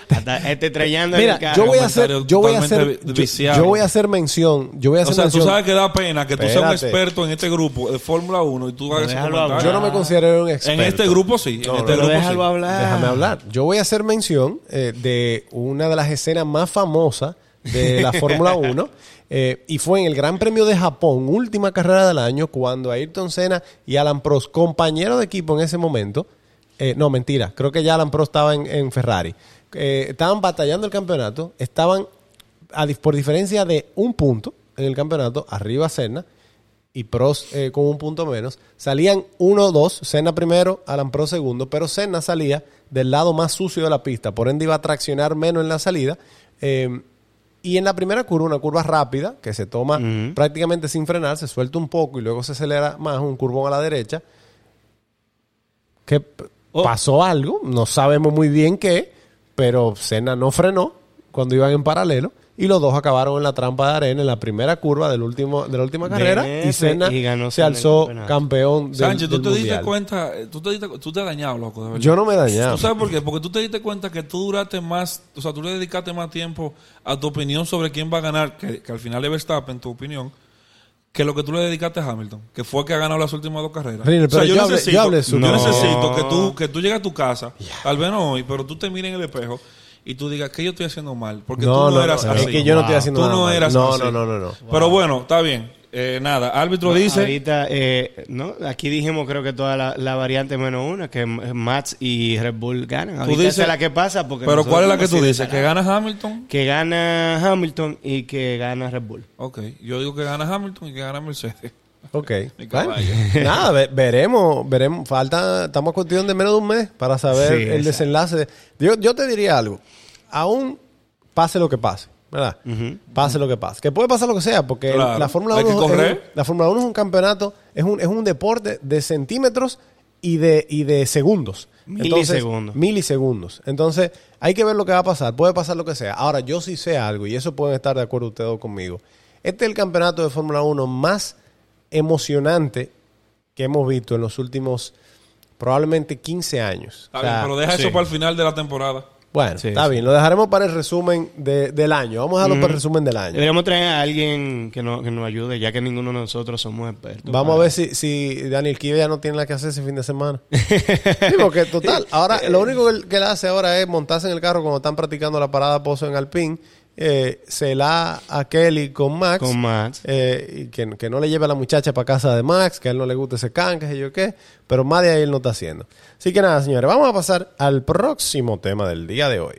este trayendo mira, yo voy a hacer, yo voy a hacer, yo, voy a hacer mención, yo voy a hacer o sea, mención. tú sabes que da pena que tú seas un experto en este grupo de Fórmula 1 y tú hagas. Yo no me considero un experto. En este grupo sí, en este grupo déjalo hablar. Déjame hablar. Yo voy a hacer mención eh, de una de las escenas más famosas de la Fórmula 1 eh, y fue en el Gran Premio de Japón, última carrera del año, cuando Ayrton Senna y Alan Prost, compañeros de equipo en ese momento, eh, no, mentira, creo que ya Alan Prost estaba en Ferrari. Eh, estaban batallando el campeonato, estaban por diferencia de un punto en el campeonato, arriba Senna y Prost eh, con un punto menos, salían 1-2, Senna primero, Alan Prost segundo, pero Senna salía del lado más sucio de la pista, por ende iba a traccionar menos en la salida. Eh, y en la primera curva, una curva rápida, que se toma prácticamente sin frenar, se suelta un poco y luego se acelera más, un curvón a la derecha. Que oh. pasó algo, no sabemos muy bien qué, pero Senna no frenó cuando iban en paralelo y los dos acabaron en la trampa de arena en la primera curva del último, de la última carrera y Senna se alzó campeón del, Sánchez, tú te diste cuenta, tú te, diste, tú te has dañado, loco. Yo no me he dañado. ¿Tú sabes por qué? Porque tú te diste cuenta que tú duraste más, o sea, tú le dedicaste más tiempo a tu opinión sobre quién va a ganar, que, al final es Verstappen, tu opinión, que lo que tú le dedicaste a Hamilton, que fue que ha ganado las últimas dos carreras. o sea, yo, necesito, necesito que tú que tú llegues a tu casa, tal vez no hoy, pero tú te mires en el espejo y tú digas que yo estoy haciendo mal. Porque no, tú no, eras así. Es que yo no estoy haciendo tú no mal. Eras no, así. no, no, no, no. Pero bueno, está bien. Eh, nada, árbitro dice. Ahorita, eh, no, aquí dijimos creo que toda la, la, variante menos una, que Max y Red Bull ganan. Ahorita tú dices es la que pasa. porque Pero ¿cuál es la que tú dices? ¿Que gana Hamilton? Que gana Hamilton y que gana Red Bull. Ok, yo digo que gana Hamilton y que gana Mercedes. Ok. nada, veremos, veremos. Falta, estamos a cuestión de menos de un mes para saber el desenlace. Yo, yo te diría algo. Aún pase lo que pase, ¿verdad? Pase lo que pase. Que puede pasar lo que sea, porque la Fórmula 1 es, la Fórmula 1 es un campeonato, es un, es un deporte de centímetros y de, y de segundos. Milisegundos. milisegundos. Entonces, hay que ver lo que va a pasar. Puede pasar lo que sea. Ahora, yo sí sé algo, y eso pueden estar de acuerdo ustedes conmigo. Este es el campeonato de Fórmula 1 más emocionante que hemos visto en los últimos probablemente 15 años. pero deja eso para el final de la temporada. Bueno, está bien, lo dejaremos para el resumen del año. Vamos a dejarlo para el resumen del año. Deberíamos traer a alguien que, no, que nos ayude, ya que ninguno de nosotros somos expertos. Vamos a ver si, si Daniel Kive ya no tiene nada que hacer ese fin de semana. sí, porque total, ahora lo único que, que él hace ahora es montarse en el carro cuando están practicando la parada pozo en Alpine eh, se la a Kelly con Max. Con Max. Eh, y que, que, no le lleve a la muchacha para casa de Max, que a él no le guste ese can, que sé yo qué. Pero más de ahí él no está haciendo. Así que nada, señores, vamos a pasar al próximo tema del día de hoy.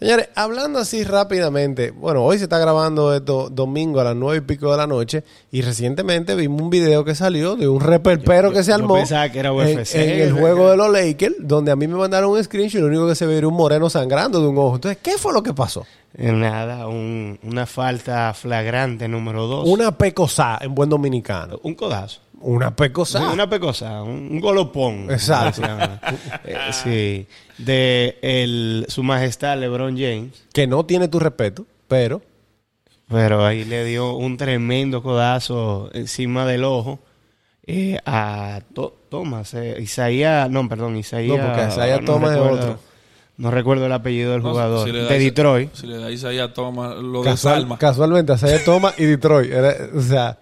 Señores, hablando así rápidamente, bueno, hoy se está grabando esto domingo a las nueve y pico de la noche y recientemente vimos un video que salió de un reperpero Yo- que se yo armó pensaba que era en, UFC, en el juego de los Lakers, donde a mí me mandaron un screenshot y lo único que se ve era un moreno sangrando de un ojo. Entonces, ¿qué fue lo que pasó? Eh, Nada, un- una falta flagrante número dos. Una pecosá en buen dominicano. un codazo. Una pecosá. Una pecosa, un, golopón. Exacto. Eh, sí. De el, su majestad LeBron James. Que no tiene tu respeto, pero Pero ahí le dio un tremendo codazo encima del ojo eh, a To- Thomas. eh, Isaías, no, perdón, Isaías. No, porque Isaías no Thomas es recuerdo- otro. No recuerdo el apellido del No, jugador. si da de Detroit. Si le dais ahí a Toma lo de casual- Salma. casualmente se toma y Detroit. Era- o sea,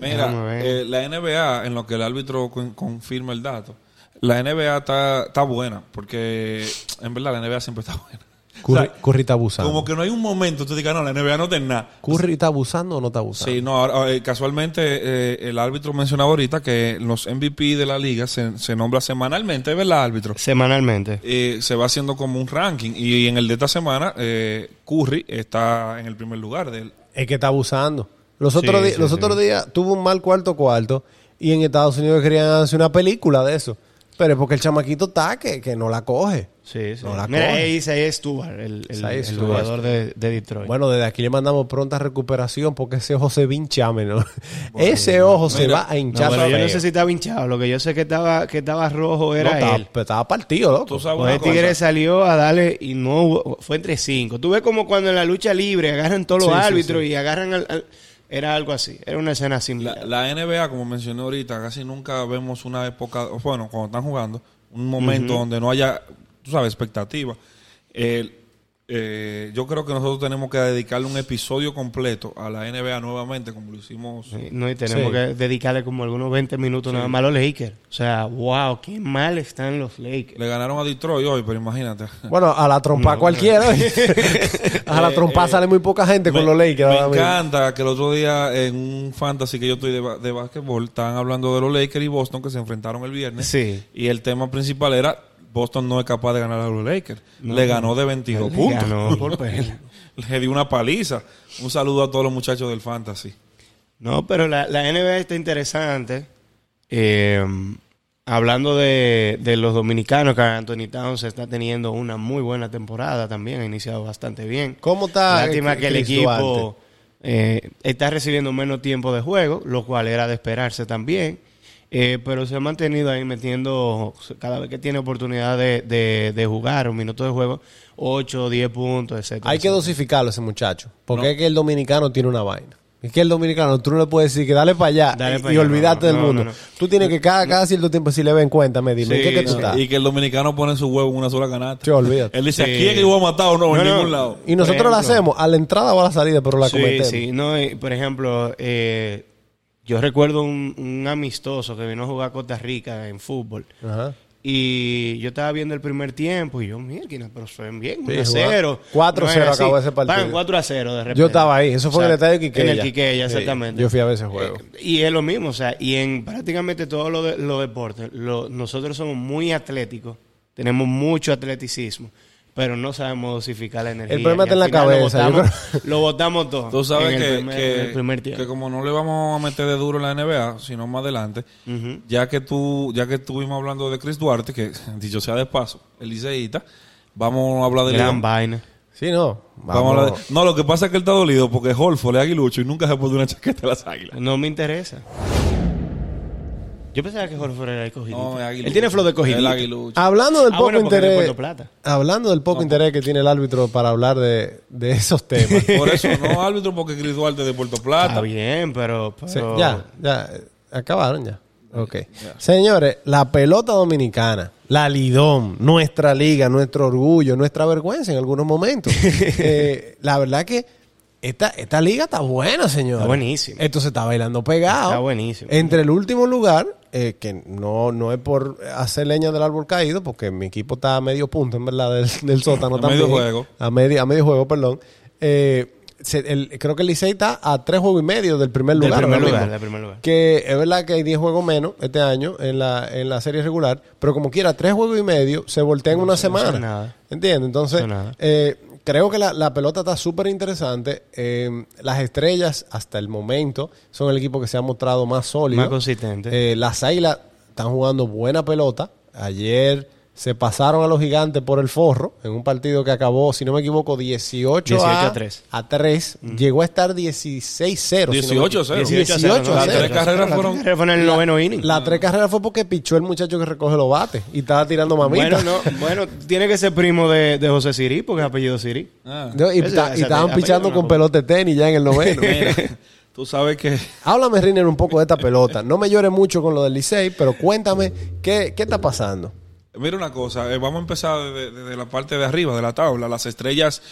Mira, ver. eh, la NBA, en lo que el árbitro con- confirma el dato, la NBA está, está buena, porque en verdad la NBA siempre está buena. Curry, O sea, Curry está abusando. como que no hay un momento tú digas, no, la NBA no tiene nada. ¿Curry está abusando o no está abusando? Sí, no, ahora, eh, casualmente eh, el árbitro mencionaba ahorita que los MVP de la liga se, se nombra semanalmente, ¿verdad, árbitro? Semanalmente. Eh, se va haciendo como un ranking y en el de esta semana eh, Curry está en el primer lugar del Es que está abusando. Los otros, sí, los sí. otros días tuvo un mal cuarto cuarto y en Estados Unidos querían hacer una película de eso. Pero es porque el chamaquito está que, que no la coge. Sí, sí. No la Mira, coge. ahí Isaías Stuart, el, el, Isaiah el jugador de, de Detroit. Bueno, desde aquí le mandamos pronta recuperación porque ese ojo se va a hinchar, menor. ese ojo se mira, va a No, hinchar. bueno, yo no sé si estaba hinchado. Lo que yo sé que estaba, que estaba rojo No, era estaba, él. pero estaba partido, loco. Tú sabes Pues una el Tigre cosa? salió a darle y no hubo, fue entre cinco. Tú ves como cuando en la lucha libre agarran todos los Sí, sí, árbitros sí. y agarran al, al- Era algo así, era una escena similar. La, la NBA, como mencioné ahorita, casi nunca vemos una época, bueno, cuando están jugando, un momento donde no haya, tú sabes, expectativa. El- eh, yo creo que nosotros tenemos que dedicarle un episodio completo a la NBA nuevamente, como lo hicimos. Sí, No, y tenemos Sí. que dedicarle como algunos 20 minutos nada más a los Lakers. O sea, wow, qué mal están los Lakers. Le ganaron a Detroit hoy, pero imagínate. Bueno, a la trompa No, cualquiera. a la Eh, trompa eh, sale muy poca gente con los Lakers. me ahora mismo. encanta que el otro día en un fantasy que yo estoy de, de básquetbol, estaban hablando de los Lakers y Boston que se enfrentaron el viernes. Sí. Y el tema principal era Boston no es capaz de ganar a los Lakers. Le ganó de 22 Le puntos. ganó por. Le dio una paliza. Un saludo a todos los muchachos del fantasy. No, pero la, la NBA está interesante. Eh, hablando de, de los dominicanos, que Anthony Towns está teniendo una muy buena temporada también, ha iniciado bastante bien. ¿Cómo está Lástima eh, que el equipo eh, está recibiendo menos tiempo de juego, lo cual era de esperarse también. Eh, pero se ha mantenido ahí metiendo, cada vez que tiene oportunidad de, de, de jugar un minuto de juego, 8, 10 puntos, etcétera. Hay que etcétera. dosificarlo ese muchacho. Porque es que el dominicano tiene una vaina. Es que el dominicano, tú no le puedes decir que dale para allá Dale y, pa' y allá, olvidarte no, del no, mundo. no, no. Tú tienes que cada, cada cierto tiempo, si le ven, cuéntame, dime, ¿en Sí, qué que tú no, estás? Y que el dominicano pone su huevo en una sola canasta. Sí, olvídate. Él dice, Sí. aquí es que yo voy a matar o no, en No, no. ningún lado. Y nosotros ejemplo. hacemos a la entrada o a la salida, pero la sí, cometemos. Sí, no, y, por ejemplo, eh, yo recuerdo un, un amistoso que vino a jugar a Costa Rica en fútbol. Ajá. Y yo estaba viendo el primer tiempo y yo, mierda, pero suenan bien, Sí, 1 a 0. 4 a 0 No es así. acabó ese partido. Van 4 a 0 de repente. Yo estaba ahí, eso fue en el estadio Quiqueya. En el Quiqueya, Sí, exactamente. yo fui a ver ese juego. Eh, y es lo mismo, o sea, y en prácticamente todos los de- los deportes, lo- nosotros somos muy atléticos, tenemos mucho atleticismo, pero no sabemos dosificar la energía. El problema está en la cabeza, Lo botamos, lo botamos todo. Tú sabes en el que, primer- que- en el primer tiempo. que como no le vamos a meter de duro en la NBA, sino más adelante, ya que tú, ya que estuvimos hablando de Chris Duarte, que dicho sea de paso, el liceísta, vamos a hablar de Gran León. vaina. Sí, no. Vamos a Vamos. hablar de- No, lo que pasa es que él está dolido porque Holford es aguilucho y nunca se pone una chaqueta de las águilas. No me interesa. Yo pensaba que Horford era el cogidito. No, aguilucho. Él tiene flow de cogidito. El aguilucho. Hablando del Ah, poco bueno, porque es de interés. Puerto Plata. Hablando del poco interés que tiene el árbitro para hablar de, de esos temas. Por eso no árbitro porque Chris Duarte de Puerto Plata. Está bien, pero... Ya, ya, eh, acabaron ya. Ok. Señores, la pelota dominicana, la Lidón, nuestra liga, nuestro orgullo, nuestra vergüenza en algunos momentos. Eh, la verdad que esta, esta liga está buena, señor. Está buenísima. Esto se está bailando pegado. Está buenísimo. Entre el último lugar, eh, que no, no es por hacer leña del árbol caído, porque mi equipo está a medio punto, en verdad, del, del sótano A también. medio juego. A medio, a medio juego, perdón. Eh, se- el- creo que el Licey está a tres juegos y medio del primer Del lugar. primer ahora lugar, del primer lugar. Que es verdad que hay 10 juegos menos este año en la, en la serie regular, pero como quiera, tres juegos y medio se voltea en una semana. nada. ¿Entiendes? Entonces, es nada. eh, creo que la, la pelota está súper interesante. Eh, las estrellas, hasta el momento, son el equipo que se ha mostrado más sólido. Más consistente. Eh, las águilas están jugando buena pelota. Ayer se pasaron a los gigantes por el forro en un partido que acabó, si no me equivoco, 18, 18 a, a 3. a 3. Llegó a estar 16-0. 18 a 0. 18 a 0. Las tres La carreras fueron... Fue en el noveno inning. La tres carreras fue porque pichó el muchacho que recoge los bates y estaba tirando mamita. Bueno, no, bueno, tiene que ser primo de, de José Siri, porque es apellido Siri. Ah, No, y, Ese- ta- y ese estaban pichando no con me pelota de tenis ya en el noveno. tú sabes que... Háblame, Riner, un poco de esta pelota. No me llores mucho con lo del Licey, pero cuéntame qué, qué está pasando. Mira una cosa, eh, vamos a empezar desde, desde la parte de arriba de la tabla. Las estrellas,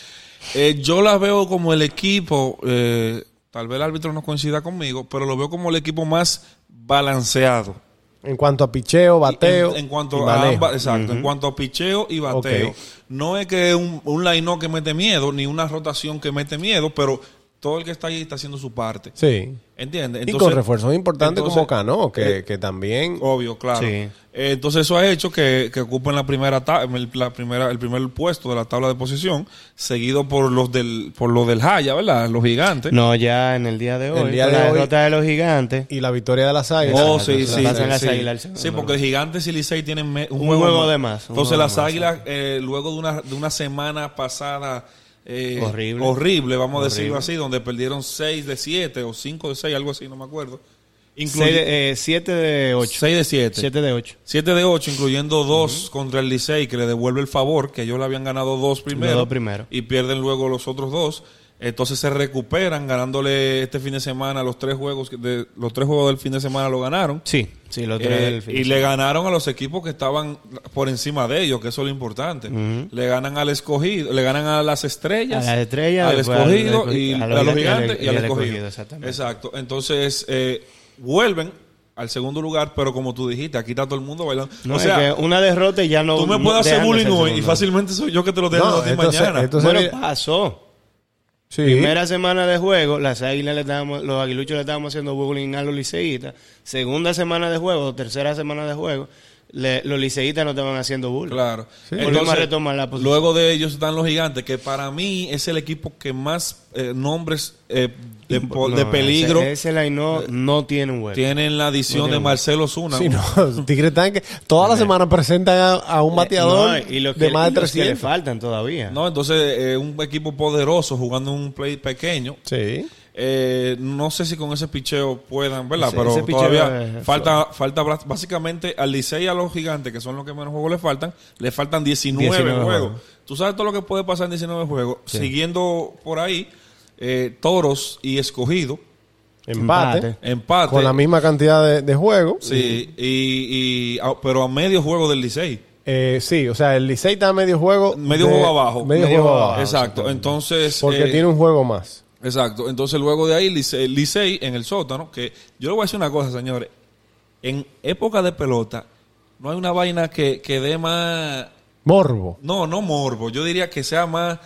eh, yo las veo como el equipo, eh, tal vez el árbitro no coincida conmigo, pero lo veo como el equipo más balanceado. En cuanto a picheo, bateo. En, en cuanto y a ambas- exacto, en cuanto a picheo y bateo. No es que un, un line que mete miedo, ni una rotación que mete miedo, pero todo el que está ahí está haciendo su parte. Sí. ¿Entiendes? y con refuerzos importantes entonces, como Cano, que, eh, que también... Obvio, claro. Sí. Eh, entonces eso ha hecho que, que ocupen la primera ta- el, la primera, el primer puesto de la tabla de posición, seguido por los del, por los del Jaya, ¿verdad? Los gigantes. No, ya en el día de hoy, El día de la hoy- derrota de los gigantes, Y la victoria de las águilas. Oh, sí, sí. la sí. águilas Sí, porque Gigantes y Licey tienen un, Un juego, de más, Entonces las más, águilas, eh, luego de una, de una semana pasada eh, Horrible. horrible, vamos a decirlo así, donde perdieron 6 de 7 o 5 de 6, algo así, no me acuerdo. 7 de 8. 6 de 7. 7 de 8. 7 de 8, incluyendo dos contra el Licey, que le devuelve el favor, que ellos le habían ganado dos primero. Los dos primero. Y pierden luego los otros dos. Entonces se recuperan ganándole este fin de semana los tres juegos, que de, los tres juegos del fin de semana lo ganaron. Sí, sí, los tres Eh, del fin y de le ganaron a los equipos que estaban por encima de ellos, que eso es lo importante. Le ganan al escogido, le ganan a las estrellas, A las estrellas, al escogido al- y a a los gigantes y al y al escogido. escogido, exactamente. Exacto. Entonces, eh, vuelven al segundo lugar, pero como tú dijiste, aquí está todo el mundo bailando. No, o es sea, que una derrota y ya no. tú me puedes hacer bullying hoy y fácilmente soy yo que te lo tengo No, a ti mañana. entonces- Bueno, pasó. Primera semana de juego, las águilas le estábamos, los aguiluchos le estábamos haciendo bullying a los liceístas. Segunda semana de juego, tercera semana de juego, le- los liceístas no estaban haciendo bullying. Claro. Volvemos a retomar la posición. Luego de ellos están los gigantes, que para mí es el equipo que más eh, nombres eh, de, No, de peligro Ese, ese line no, no tiene un tienen la adición de Marcelo Zuna. Sí, no. Tigre Tanque toda la semana presentan a, a un bateador Eh, No, y los de que- más y de los que le 300. faltan todavía. No, entonces eh, un equipo poderoso jugando un play pequeño. Sí. Eh, no sé si con ese picheo puedan, ¿verdad? Ese- Pero ese todavía es- falta, falta básicamente al Licey y a los gigantes, que son los que menos juegos le faltan, le faltan 19, 19 juegos. juegos. Tú sabes todo lo que puede pasar en 19 juegos. Siguiendo por ahí, eh, Toros y Escogido, Empate. Empate. Con la misma cantidad de, de juegos. Sí, y, y- a- pero a medio juego del Licey. Eh, sí, o sea, el Licey está a medio juego. Medio de- juego abajo. Medio, juego abajo. Exacto. Entonces. Porque eh, tiene un juego más. Exacto. Entonces, luego de ahí, Licey, Licey en el sótano, que yo le voy a decir una cosa, señores. En época de pelota, no hay una vaina que, que dé más. Morbo. No, no morbo. Yo diría que sea más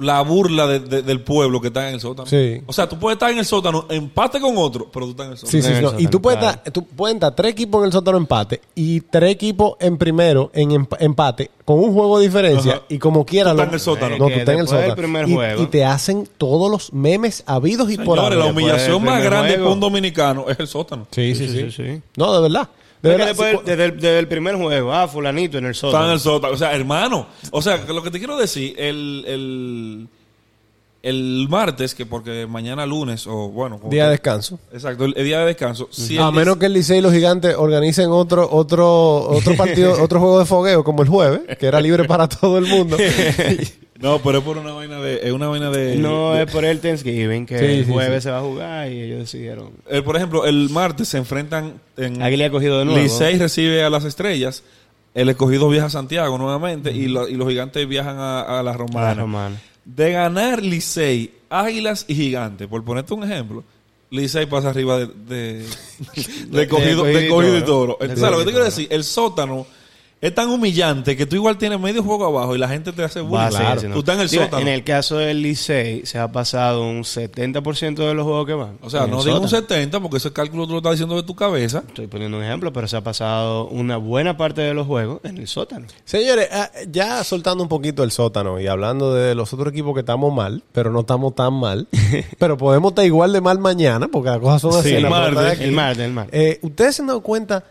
la burla de- de- del pueblo que está en el sótano. Sí. O sea, tú puedes estar en el sótano, empate con otro, pero tú estás en el sótano. Sí, sí, no. Y tú puedes, claro. estar, tú pueden estar tres equipos en el sótano empate y tres equipos en primero en emp- empate con un juego de diferencia Ajá. y como quiera Tú lo- estás en el sótano. No, Que tú estás en el sótano. primer y, juego- y te hacen todos los memes habidos y por Señores, la humillación más grande juego. para un dominicano es el sótano. Sí, sí, Sí, sí, sí, sí. No, de verdad. De verdad, después, desde, el, desde el primer juego, ah, fulanito en el Está en sótano. el sótano. O sea, hermano. O sea, que lo que te quiero decir, el, el, el martes, que porque mañana lunes, o bueno. como día de descanso. Exacto, el, el día de descanso. Si a el menos que el Licey y los gigantes organicen otro otro otro partido, otro juego de fogueo como el jueves, que era libre para todo el mundo. No, pero es por una vaina de. Es una vaina de. No de- es por el Thanksgiving que Sí, el jueves sí. se va a jugar y ellos decidieron. el- por ejemplo, el martes se enfrentan en. Le ha cogido de nuevo. Licey recibe a las estrellas. El escogido viaja a Santiago nuevamente. y, lo- y los gigantes viajan a, a la Romana. De ganar Licey, Águilas y Gigantes, por ponerte un ejemplo, Licey pasa arriba de, de, de, cogido, Cogido de cogido y Toro. Entonces, lo que te quiero decir, el sótano es tan humillante que tú igual tienes medio juego abajo y la gente te hace bullying. haciendo. Tú estás en el Digo, sótano. En el caso del Licey, se ha pasado un 70% de los juegos que van. O sea, no digo un sótano. 70 porque ese cálculo tú lo estás diciendo de tu cabeza. Estoy poniendo un ejemplo, pero se ha pasado una buena parte de los juegos en el sótano. Señores, ah, ya soltando un poquito el sótano y hablando de los otros equipos que estamos mal, pero no estamos tan mal, pero podemos estar igual de mal mañana, porque las cosas son así. Sí, el martes, aquí. El martes, el martes. Eh, Ustedes se han dado cuenta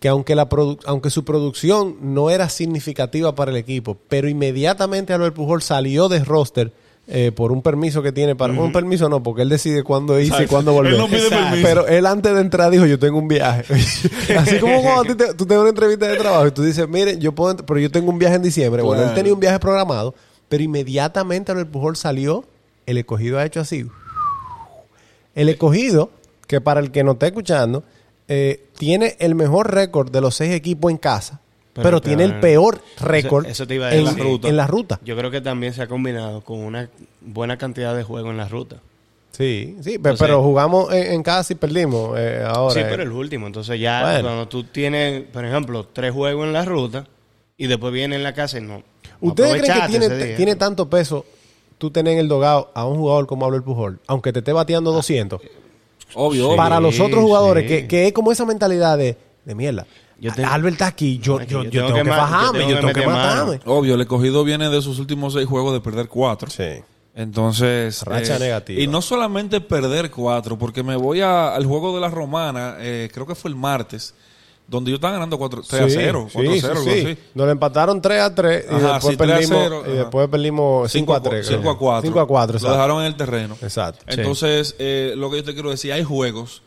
que aunque, la produ- aunque su producción no era significativa para el equipo, pero inmediatamente Albert Pujol salió de roster eh, por un permiso que tiene para... Un permiso no, porque él decide cuándo irse y Exacto. cuándo volver. Él no pide Exacto. permiso. Pero él antes de entrar dijo, yo tengo un viaje. Así como cuando te- tú a una entrevista de trabajo y tú dices, mire, yo puedo, pero yo tengo un viaje en diciembre. Bueno, él tenía un viaje programado, pero inmediatamente Albert Pujol salió, el escogido ha hecho así. El escogido, que para el que no está escuchando, eh, tiene el mejor récord de los seis equipos en casa, pero, Pero tiene el peor. récord Eso- eso te iba a en, decir. en la ruta. Yo creo que también se ha combinado con una buena cantidad de juegos en la ruta. Sí, sí, Entonces- pero jugamos en, en casa y perdimos eh, ahora. sí, pero el último. Entonces ya Bueno. cuando tú tienes, por ejemplo, tres juegos en la ruta y después viene en la casa y no... ¿Ustedes creen que tiene, tanto peso tú tener en el dogado a un jugador como Albert Pujol, aunque te esté bateando 200? Obvio, para los otros sí. jugadores, que, que es como esa mentalidad de, de mierda. Yo te- Albert está aquí, yo, Aquí, yo, yo yo tengo tengo, que bajarme, yo tengo que matarme. Obvio, el escogido viene de sus últimos seis juegos de perder cuatro. Sí. Entonces. Racha negativa. Y no solamente perder cuatro, porque me voy a- al juego de la romana, eh, creo que fue el martes, donde yo estaba ganando 4, 3 a 0, 4 a 0, algo así. Nos lo empataron 3 a 3 y Ajá, después sí, 3 a perdimos, 0, y después perdimos 5 a 3. 5 a 4. 5 a 4, Lo dejaron en el terreno. Exacto. Entonces, eh, lo que yo te quiero decir, hay juegos.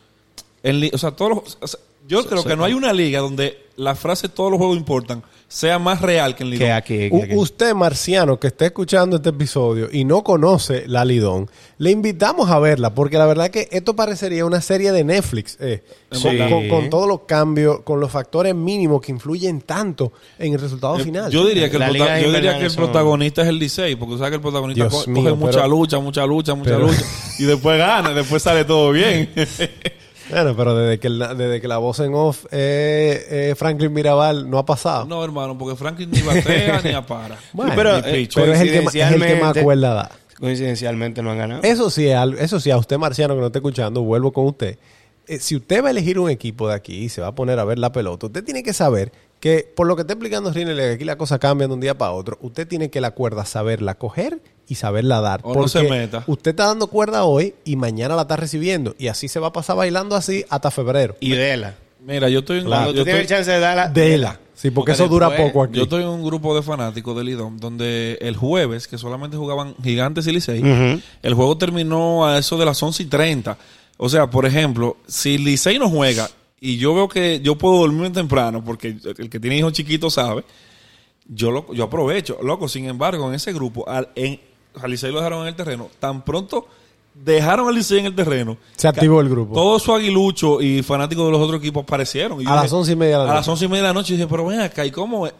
En o sea, todos los, o sea, yo creo que no hay una liga donde la frase todos los juegos importan sea más real que en Que Lidón. aquí, U- que aquí. usted, marciano, que esté escuchando este episodio y no conoce la Lidón, le invitamos a verla, porque la verdad que esto parecería una serie de Netflix, eh, con, Sí. con- con todos los cambios, con los factores mínimos que influyen tanto en el resultado Eh, final. Yo diría que el, La prota- liga yo diría invernal que el son- protagonista es el Licey, porque tú sabes que el protagonista Dios co- mío, coge mucha pero- lucha, mucha lucha, mucha pero- lucha, y después gana, después sale todo bien. Bueno, pero desde que, la, desde que la voz en off es eh, Franklin Mirabal no ha pasado. no, hermano, porque Franklin ni batea ni apara. Bueno, pero, eh, pitch. pero es el que, es el que más cuerda da. Coincidencialmente no han ganado. Eso sí, es algo- eso sí, a usted marciano que no está escuchando, vuelvo con usted. Eh, si usted va a elegir un equipo de aquí y se va a poner a ver la pelota, usted tiene que saber que, por lo que está explicando Rinel, que aquí las cosas cambian de un día para otro, usted tiene que la cuerda saberla coger y saberla dar. O no se meta. Usted está dando cuerda hoy y mañana la está recibiendo. Y así se va a pasar bailando así hasta febrero. Y Dela. Mira, yo estoy en, Cuando yo tú tienes estoy- chance de darla... Dela. Sí, porque, Porque eso dura después- poco aquí. yo estoy en un grupo de fanáticos del Lidón donde el jueves, que solamente jugaban Gigantes y Licey, el juego terminó a eso de las 11 y 30. O sea, por ejemplo, si Licey no juega y yo veo que yo puedo dormirme temprano, porque el que tiene hijos chiquitos sabe, yo lo, yo aprovecho. Loco, sin embargo, en ese grupo, al, en, al Licey lo dejaron en el terreno. Tan pronto dejaron al Licey en el terreno. Se activó el grupo. Todo su aguilucho y fanáticos de los otros equipos aparecieron. Y A las once y media de la A noche. las once y media de la noche. Y dije, pero ven acá, ¿y cómo es?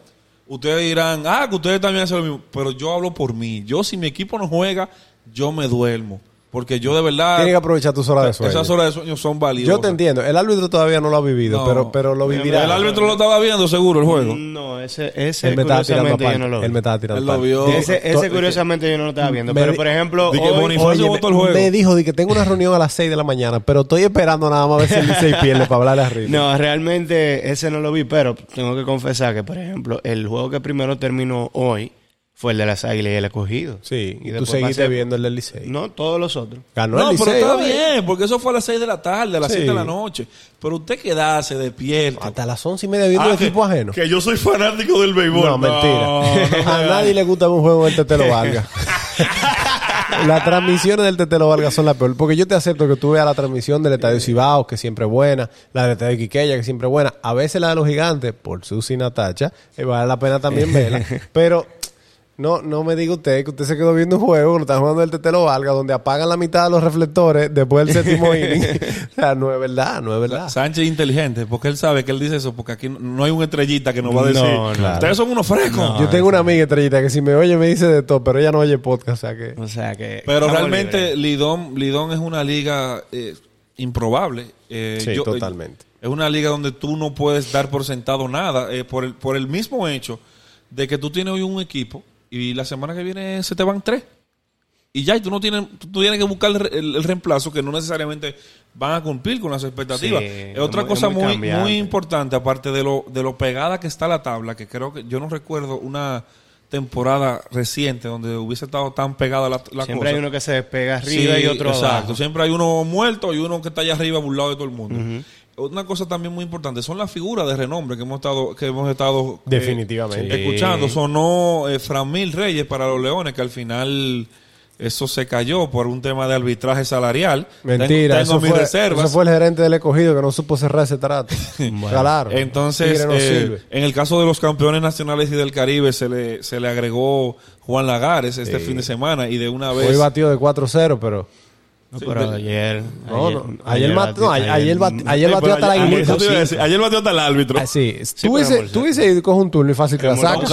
Ustedes dirán, ah, que ustedes también hacen lo mismo. Pero yo hablo por mí. Yo, si mi equipo no juega, yo me duermo. Porque yo de verdad. Tienes que aprovechar tus horas de sueño. Esas horas de sueño son valiosas. Yo te entiendo. El árbitro todavía no lo ha vivido, No. pero, pero lo vivirá. El árbitro lo estaba viendo seguro el juego. No, ese, ese Él me estaba tirando curiosamente yo no lo vi. Él me estaba tirando Él lo vio. Ese, To- ese curiosamente yo no lo estaba viendo. Me Pero por ejemplo, di que hoy- Oye, votó el me, juego. me dijo de que tengo una reunión a las 6 de la mañana, pero estoy esperando nada más a ver si el Licey pierde para hablarle a Ricky. No, realmente ese no lo vi, pero tengo que confesar que, por ejemplo, el juego que primero terminó hoy fue el de las Águilas y el escogido. Sí, y, tú después seguiste pasé- viendo el del Licey. No, todos los otros. Ganó No, el pero Licey. está oye. bien, porque eso fue a las 6 de la tarde, a las Sí. 7 de la noche. Pero usted quedarse despierto. Hasta las 11 y media viendo Ah, que- equipo ajeno. Que yo soy fanático del béisbol. No, mentira. no a nadie le gusta un juego del Tetelo Vargas. Las transmisiones del Tetelo Vargas son las peor. Porque yo te acepto que tú veas la transmisión del Estadio Cibao, que siempre es buena, la del Estadio Quiqueya, que siempre es buena. A veces la de los gigantes, por Susi Natacha, eh, vale la pena también verla. Pero no, no me diga usted que usted se quedó viendo un juego, que lo están jugando el Tetelo Vargas, donde apagan la mitad de los reflectores después del séptimo inning. o sea, no es verdad, no es verdad. Sánchez es inteligente, porque él sabe que él dice eso, porque aquí no- hay un estrellita que nos va a decir. No, claro. Ustedes son unos frescos. Yo tengo una amiga estrellita que si me oye me dice de todo, pero ella no oye podcast, o sea que... O sea que. Pero realmente. Lidón, Lidón es una liga eh, improbable. Eh, Sí, totalmente. Es una liga donde tú no puedes dar por sentado nada eh, por, el, por el mismo hecho de que tú tienes hoy un equipo y la semana que viene se te van tres. Y ya, y tú no tienes, tú tienes que buscar el, el- el reemplazo que no necesariamente van a cumplir con las expectativas. Sí, es otra cosa muy muy, importante, aparte de lo, de lo pegada que está la tabla, que creo que yo no recuerdo una temporada reciente donde hubiese estado tan pegada la, la Siempre cosa. hay uno que se despega arriba Sí, y otro exacto. abajo. Siempre hay uno muerto y uno que está allá arriba burlado de todo el mundo. Una cosa también muy importante son las figuras de renombre que hemos estado que hemos estado eh, Definitivamente. escuchando. Sonó eh, Framil Reyes para los Leones que al final eso se cayó por un tema de arbitraje salarial. Mentira, Tengo, tengo eso, mis fue, reservas. eso fue el gerente del escogido que no supo cerrar ese trato. Claro. Entonces, no eh, en el caso de los campeones nacionales y del Caribe, se le, se le agregó Juan Lagares este fin de semana y de una vez. Hoy batió de 4-0, pero. No, pero ayer... No, no. Ayer, no, ayer, batió- ayer batió hasta la ayer- Ayer batió hasta el árbitro. Ah, sí. Sí, tú hubiese ido coge un turno y fácil que la sacas.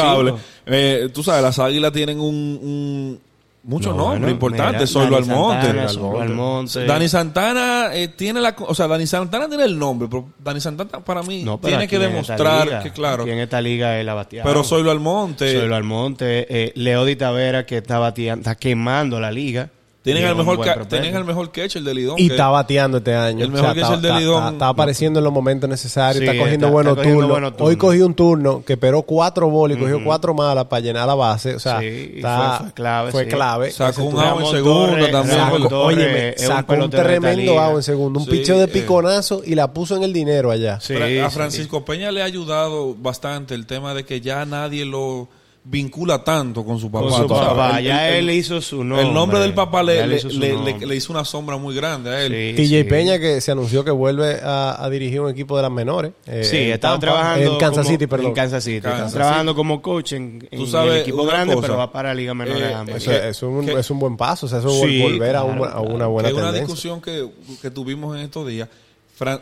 Eh, tú sabes, las águilas tienen un, un mucho No, nombre bueno, importante. mira, Soylo Dani Almonte. Santana, Soylo Almonte. Dani Santana eh, tiene la, o sea, Dani Santana tiene el nombre, pero Dani Santana para mí No, tiene que demostrar liga, que claro. en esta liga es la bateada. Pero Soylo Almonte Soylo Almonte, eh, Leody Tavera que está bateando, está quemando la liga. Tienen Tiene el mejor ca- tienen el mejor catcher del Lidón. Y que- está bateando este año. El mejor que es está, el de está- Lidón. está- está apareciendo en los momentos necesarios. Sí, está cogiendo está- buenos está cogiendo turnos. buenos turnos. Hoy cogió un turno que esperó cuatro bolas y cogió cuatro malas para llenar la base. O sea, Sí, y está- fue- fue clave, Fue sí. clave. Sacó un turno. out en Ramón segundo Torres- también. Ramón fue- Torres Óyeme, es un sacó un, pelotero de esta tremendo liga. out en segundo. Un Sí, picheo de eh. piconazo y la puso en el dinero allá. Sí, Fra- a sí. Francisco Peña le ha ayudado bastante el tema de que ya nadie lo vincula tanto con su papá. Con su tú sabes. papá. El- ya el- él hizo su nombre. El nombre del papá le, le, hizo le- nombre. le- le hizo una sombra muy grande a él. Sí, TJ sí. Peña que se anunció que vuelve a, a dirigir un equipo de las menores. eh, Sí, en estaba trabajando en Kansas como- City, perdón. En Kansas City. Kansas trabajando como coach en, en Tú sabes el equipo una grande, cosa, pero va para Liga Menor eh, de ambas. Eso, que- es, un, que- es un buen paso, o sea, eso es Sí, volver a, claro, un- a una Que buena hay una tendencia. discusión que, que tuvimos en estos días. Fran-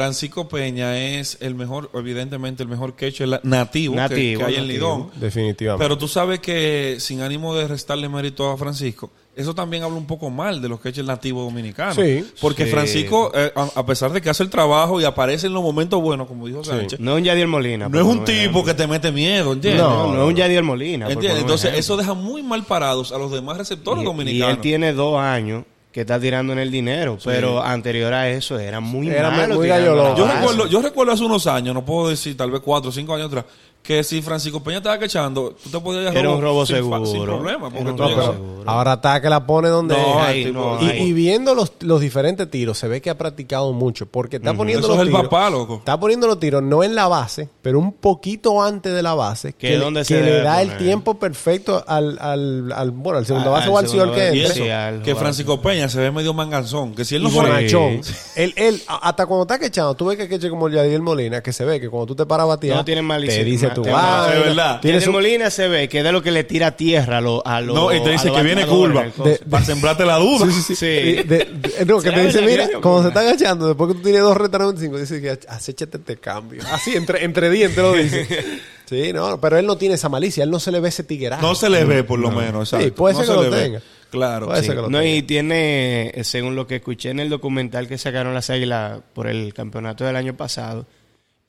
Francisco Peña es el mejor, evidentemente, el mejor catcher la- nativo, que- hay en. Lidón. Definitivamente. Pero tú sabes que, sin ánimo de restarle mérito a Francisco, eso también habla un poco mal de los catchers nativos dominicanos. Sí. Porque Sí. Francisco, eh, a, a pesar de que hace el trabajo y aparece en los momentos buenos, como dijo Sánchez, No es un Yadier Molina. no es un tipo que te mete miedo, ¿entiendes? No, no, es un Yadier Molina. ¿Entiendes? Entonces, eso deja muy mal parados a los demás receptores Y- dominicanos. Y él tiene dos años que está tirando en el dinero, pero anterior a eso era muy Era malo. muy. Yo recuerdo, yo recuerdo hace unos años, no puedo decir tal vez cuatro o cinco años atrás, que si Francisco Peña estaba quechando, tú te podías Era un robo sin, seguro. sin problema. Porque tú seguro. Ahora está que la pone donde No, es. ahí no, y, ahí. y viendo los, los diferentes tiros, se ve que ha practicado mucho. Porque está poniendo Eso los es el tiros. papá, loco. Está poniendo los tiros no en la base, pero un poquito antes de la base. Que Que, es donde le- se que le debe da el poner. tiempo perfecto al, al, al, bueno, al segundo Al- base al o al segundo señor que base. Y entre. eso, Sí, que. Francisco Peña se ve medio manganzón. Que si él Y no fuera... bonachón. Él, él, a- hasta cuando está quechando, tú ves que queche como el Yadiel Molina, que se ve que cuando tú te paras a batear, No tiene malicia. te dice Es verdad. Tienes un- Molina se ve que es de lo que le tira tierra a los a los- No, y te dice que viene curva. el cosa. De- para sembrarte la duda. Sí, sí, sí. Sí. Y de- de- no, que te dice, mira, cuando se está agachando, después que tú tienes dos retas 95, dice que acéchate este cambio. Así, entre, entre dientes lo dice. Sí, no, pero él no tiene esa malicia, él no se le ve ese tigueraje. No se le ve, por lo menos. Sí, puede No ser se que lo le ve. tenga. Claro. Puede Sí. ser que lo No, tenga. y tiene, eh, según lo que escuché en el documental que sacaron las Águilas por el campeonato del año pasado,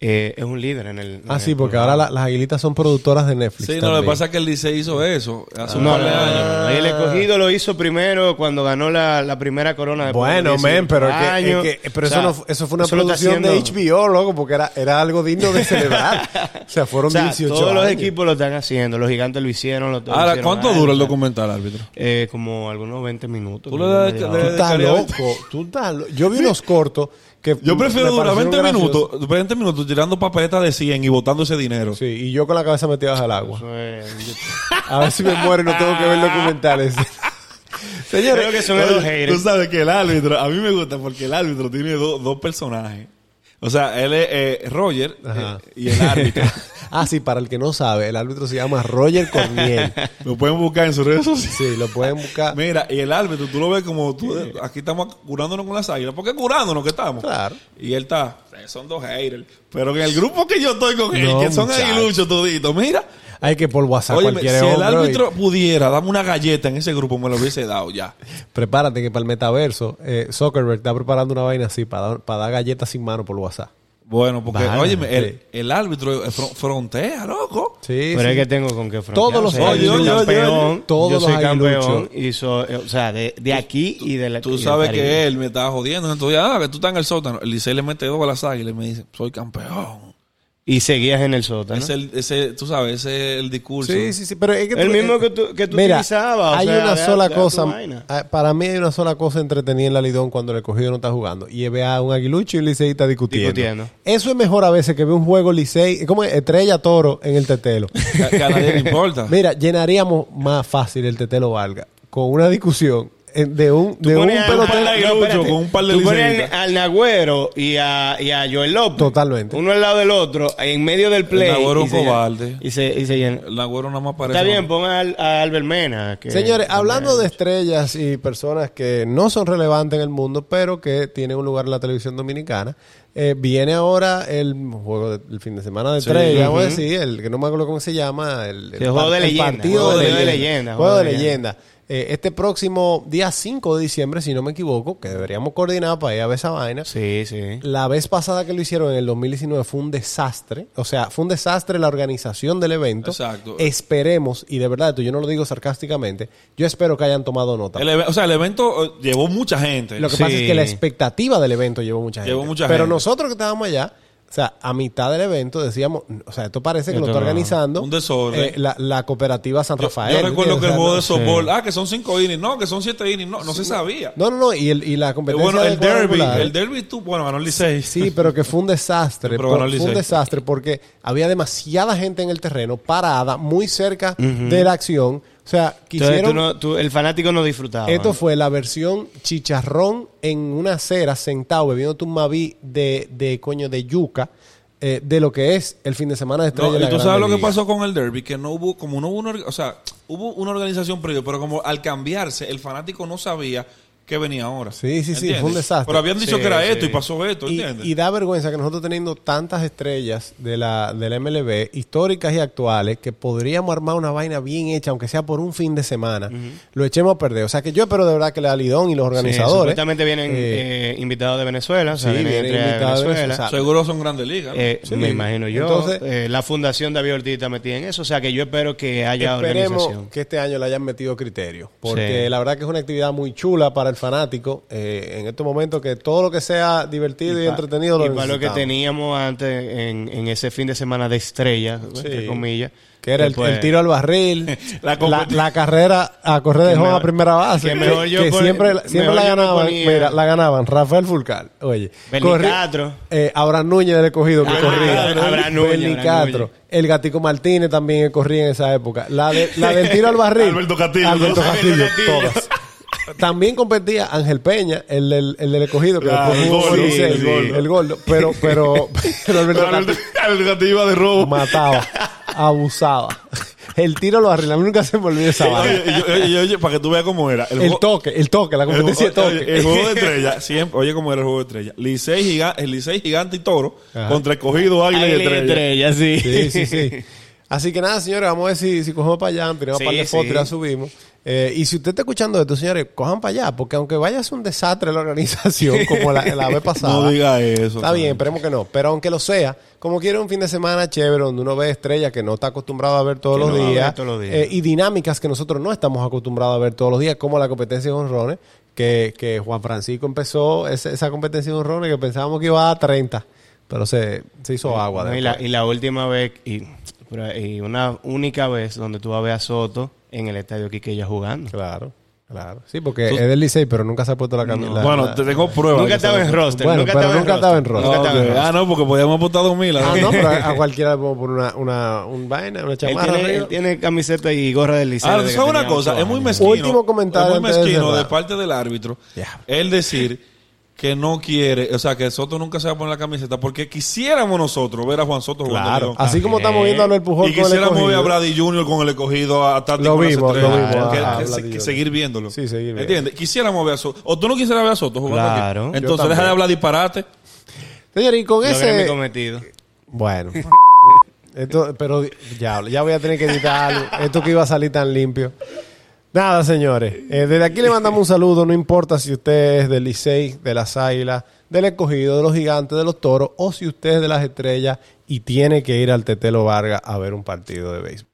eh, es un líder en el. Ah, en sí, el porque programa. ahora la- las aguilitas son productoras de Netflix. Sí, no, lo que también. pasa es que el Licey hizo eso hace un No, par no, de no, años. no, no. El escogido lo hizo primero cuando ganó la, la primera corona de Bueno, men, pero, es que- es que- pero eso, no, fu- eso fue una producción de HBO, loco, porque era, era algo digno de celebrar. o sea, fueron O sea, 18 todos los años. equipos lo están haciendo. Los gigantes lo hicieron. Lo, lo Ahora, hicieron ¿cuánto antes. dura el documental, árbitro? Eh, como algunos 20 minutos. Tú le como das- media le- hora. Tú estás loco, tú estás loco. Yo vi unos cortos que Yo prefiero durar parecieron 20 graciosos. minutos, 20 minutos tirando papeletas de 100 y botando ese dinero. Sí, y yo con la cabeza metida bajo el agua. A ver si me muero y no tengo que ver documentales. Señores, Creo que son Oye, los Tú haters. sabes que el árbitro, a mí me gusta porque el árbitro tiene do- dos personajes. O sea, él es eh, Roger eh, y el árbitro. ah, sí, para el que no sabe, el árbitro se llama Roger Corniel. Lo pueden buscar en sus redes sociales. Sí, lo pueden buscar. Mira, y el árbitro, tú lo ves como tú, aquí estamos curándonos con las águilas. ¿Por qué curándonos que estamos? Claro. Y él está, eh, son dos haters. Pero en el grupo que yo estoy con él, No, que son muchacho. aguiluchos toditos, mira. Hay que por WhatsApp Oye, si cualquier el hombre, árbitro pudiera darme una galleta en ese grupo, me lo hubiese dado ya. Prepárate que para el metaverso, eh, Zuckerberg está preparando una vaina así para dar, para dar galletas sin mano por WhatsApp. Bueno, porque, Vale, óyeme, sí. el, el árbitro frontea, loco. Sí, Pero sí. es que tengo con qué Todos frontear. los O sea, yo soy aguiluchos, campeón. todos yo los soy campeón. Y soy, o sea, de, de aquí y de la Tú sabes que él me estaba jodiendo. Entonces, ah, que tú estás en el sótano. El Licey le mete dos a las águilas y me dice, soy campeón. Y seguías en el sótano. Ese, ese, tú sabes, ese es el discurso. Sí, sí, sí, pero es que El tú- mismo eh, que tú- que tú mira, utilizabas, o hay sea, una sola cosa, ah, para mí hay una sola cosa entretenida en la Lidón cuando el escogido no está jugando y es ver a un aguilucho y un liceísta discutiendo. Discutiendo. Eso es mejor a veces que ver un juego licey, como estrella toro en el tetelo. Que, a nadie le importa. Mira, llenaríamos más fácil el tetelo valga con una discusión de un, Tú de un pelotero. con un par de Tú pones al, Nagüero y a, y a Joel López. Totalmente. Uno al lado del otro, en medio del play. Nagüero y un se- cobarde. Y se, y se llena. El Nagüero nada más parece. Está bien, pon al- a Albert Mena. que- Señores, hablando de estrellas y personas que no son relevantes en el mundo, pero que tienen un lugar en la televisión dominicana, eh, viene ahora el juego del fin de semana de Sí. estrellas, vamos a Ujú. decir, el que no me acuerdo cómo se llama, el, Sí, juego de el leyenda, partido juego de, de leyenda, leyenda, juego de juego de leyenda. Eh, este próximo día 5 de diciembre, si no me equivoco, que deberíamos coordinar para ir a ver esa vaina. Sí, sí. La vez pasada que lo hicieron en el 2019 fue un desastre. O sea, fue un desastre la organización del evento. Exacto. Esperemos, y de verdad, esto yo no lo digo sarcásticamente, yo espero que hayan tomado nota. El o sea, el evento eh, llevó mucha gente. Lo que Sí. pasa es que la expectativa del evento llevó mucha gente. Llevó mucha Pero gente. nosotros que estábamos allá, o sea, a mitad del evento decíamos, o sea, esto parece que lo está organizando Un desorden. eh, la, la cooperativa San Rafael. Yo, recuerdo que el juego de softball, ah, que son cinco innings, no, que son siete innings, no, no se sabía. No, no, no, y, el, y la Eh, competencia bueno, el derby, el derby tú, bueno, ganó el Licey. Sí, pero que fue un desastre. Pero por- ganó el fue un desastre porque había demasiada gente en el terreno, parada, muy cerca de la acción. O sea, Entonces, quisieron... tú no- tú- el fanático no disfrutaba. Esto fue la versión chicharrón en una acera, sentado, bebiendo tu maví de, de coño de yuca, eh, de lo que es el fin de semana de estrella. No, de y tú sabes lo que pasó con el derby, que no hubo, como no hubo una, o sea, hubo una organización previa, pero como al cambiarse, el fanático no sabía qué venía ahora. Sí, sí, sí, fue un desastre. Pero habían dicho Sí, que era sí. esto y pasó esto, Y, ¿entiendes? y da vergüenza que nosotros teniendo tantas estrellas de la, de la MLB, históricas y actuales, que podríamos armar una vaina bien hecha, aunque sea por un fin de semana, lo echemos a perder. O sea que yo espero de verdad que la Lidón y los Sí, organizadores... supuestamente vienen eh, eh, invitados de Venezuela. o sea, sí, vienen invitados de Venezuela. Venezuela. Seguro son grandes ligas. ¿no? Eh, Sí. Me imagino yo. Entonces- Eh, la Fundación David Ortiz está metida en eso. O sea que yo espero que haya Esperemos organización. que este año le hayan metido criterio, porque Sí. la verdad que es una actividad muy chula para el fanático. eh, en estos momentos que todo lo que sea divertido y, pa- entretenido lo y para lo que teníamos antes en, en ese fin de semana de estrella, entre comillas. Que era el, el tiro al barril, La la, competi- la carrera a correr de mejor- a primera base. que mejor yo que pon- siempre, siempre mejor la ganaban. Mira, la ganaban Rafael Fulcal. Oye, Bernicastro. eh, Abraham Núñez del escogido que Ah, corría. Abraham Núñez. Abraham El Gatico Martínez también corría en esa época. La, de, la del tiro al barril. Alberto Castillo. Alberto Castillo. todas. También competía Ángel Peña, el, del- el del escogido, que después el Licey, el gordo. el gordo. Pero, pero, pero Alberto el, el gatito de robo. mataba, abusaba. El tiro lo arregla. Nunca se me olvida esa vaina. Oye, para que tú veas cómo era. El toque, el toque, la el, competencia de oye, toque. el juego de estrella, siempre, oye cómo era el juego de estrella. Licey, giga- el Licey gigante y toro Ajá. contra escogido águila y Águila y estrella. estrella, sí. Sí, sí, sí. Así que nada, señores, vamos a ver si, si cogemos para allá, tiramos Sí, un par de fotos sí. y la subimos. Eh, y si usted está escuchando esto, señores, cojan para allá, porque aunque vaya a ser un desastre la organización, como la, la vez pasada. No diga eso. Está bien, esperemos que no. Pero aunque lo sea, como quiere un fin de semana chévere donde uno ve estrellas que no está acostumbrado a ver todos, Que los, no días, todos los días. eh, y dinámicas que nosotros no estamos acostumbrados a ver todos los días, como la competencia de honrones, que, que Juan Francisco empezó ese- esa competencia de honrones que pensábamos que iba a 30, pero se, se hizo agua. No, y, la, y la última vez, y, pero- y una única vez donde tú vas a ver a Soto en el estadio Quiqueya jugando. Claro, claro. Sí, porque es del Licey, pero nunca se ha puesto la camisa. Bueno, te tengo pruebas. Nunca estaba en roster. Bueno, nunca pero estaba nunca en estaba en roster. estaba en Ah, roster. no, porque podíamos apostar dos mil. Ah, no, pero a, a cualquiera le podemos poner una, una, un vaina, una Él chamarra. tiene, él tiene camiseta y gorra del liceo. Ahora, desde ¿sabes una cosa? Es muy mezquino. Último comentario Es muy de mezquino de, parte del árbitro. Ya. Él decir que no quiere, o sea, que Soto nunca se va a poner la camiseta porque quisiéramos nosotros ver a Juan Soto jugando Claro, León. así como estamos viendo a Albert Pujol Y con el quisiéramos ver a. Brady Jr. con el escogido a Tati Lo con las vimos, lo vimos, Que- seguir viéndolo. Sí, seguir viendo. ¿Entiendes? Quisiéramos ver a Soto. O tú no quisieras ver a Soto jugando Claro. aquí. Entonces deja de hablar disparate. Señor, y con Logré mi ese... cometido. Bueno. Esto, pero ya, ya voy a tener que editar algo. Esto que iba a salir tan limpio. Nada, señores. Eh, desde aquí le mandamos un saludo. No importa si usted es del Licey, de las Águilas, del escogido, de los gigantes, de los toros, o si usted es de las estrellas y tiene que ir al Tetelo Vargas a ver un partido de béisbol.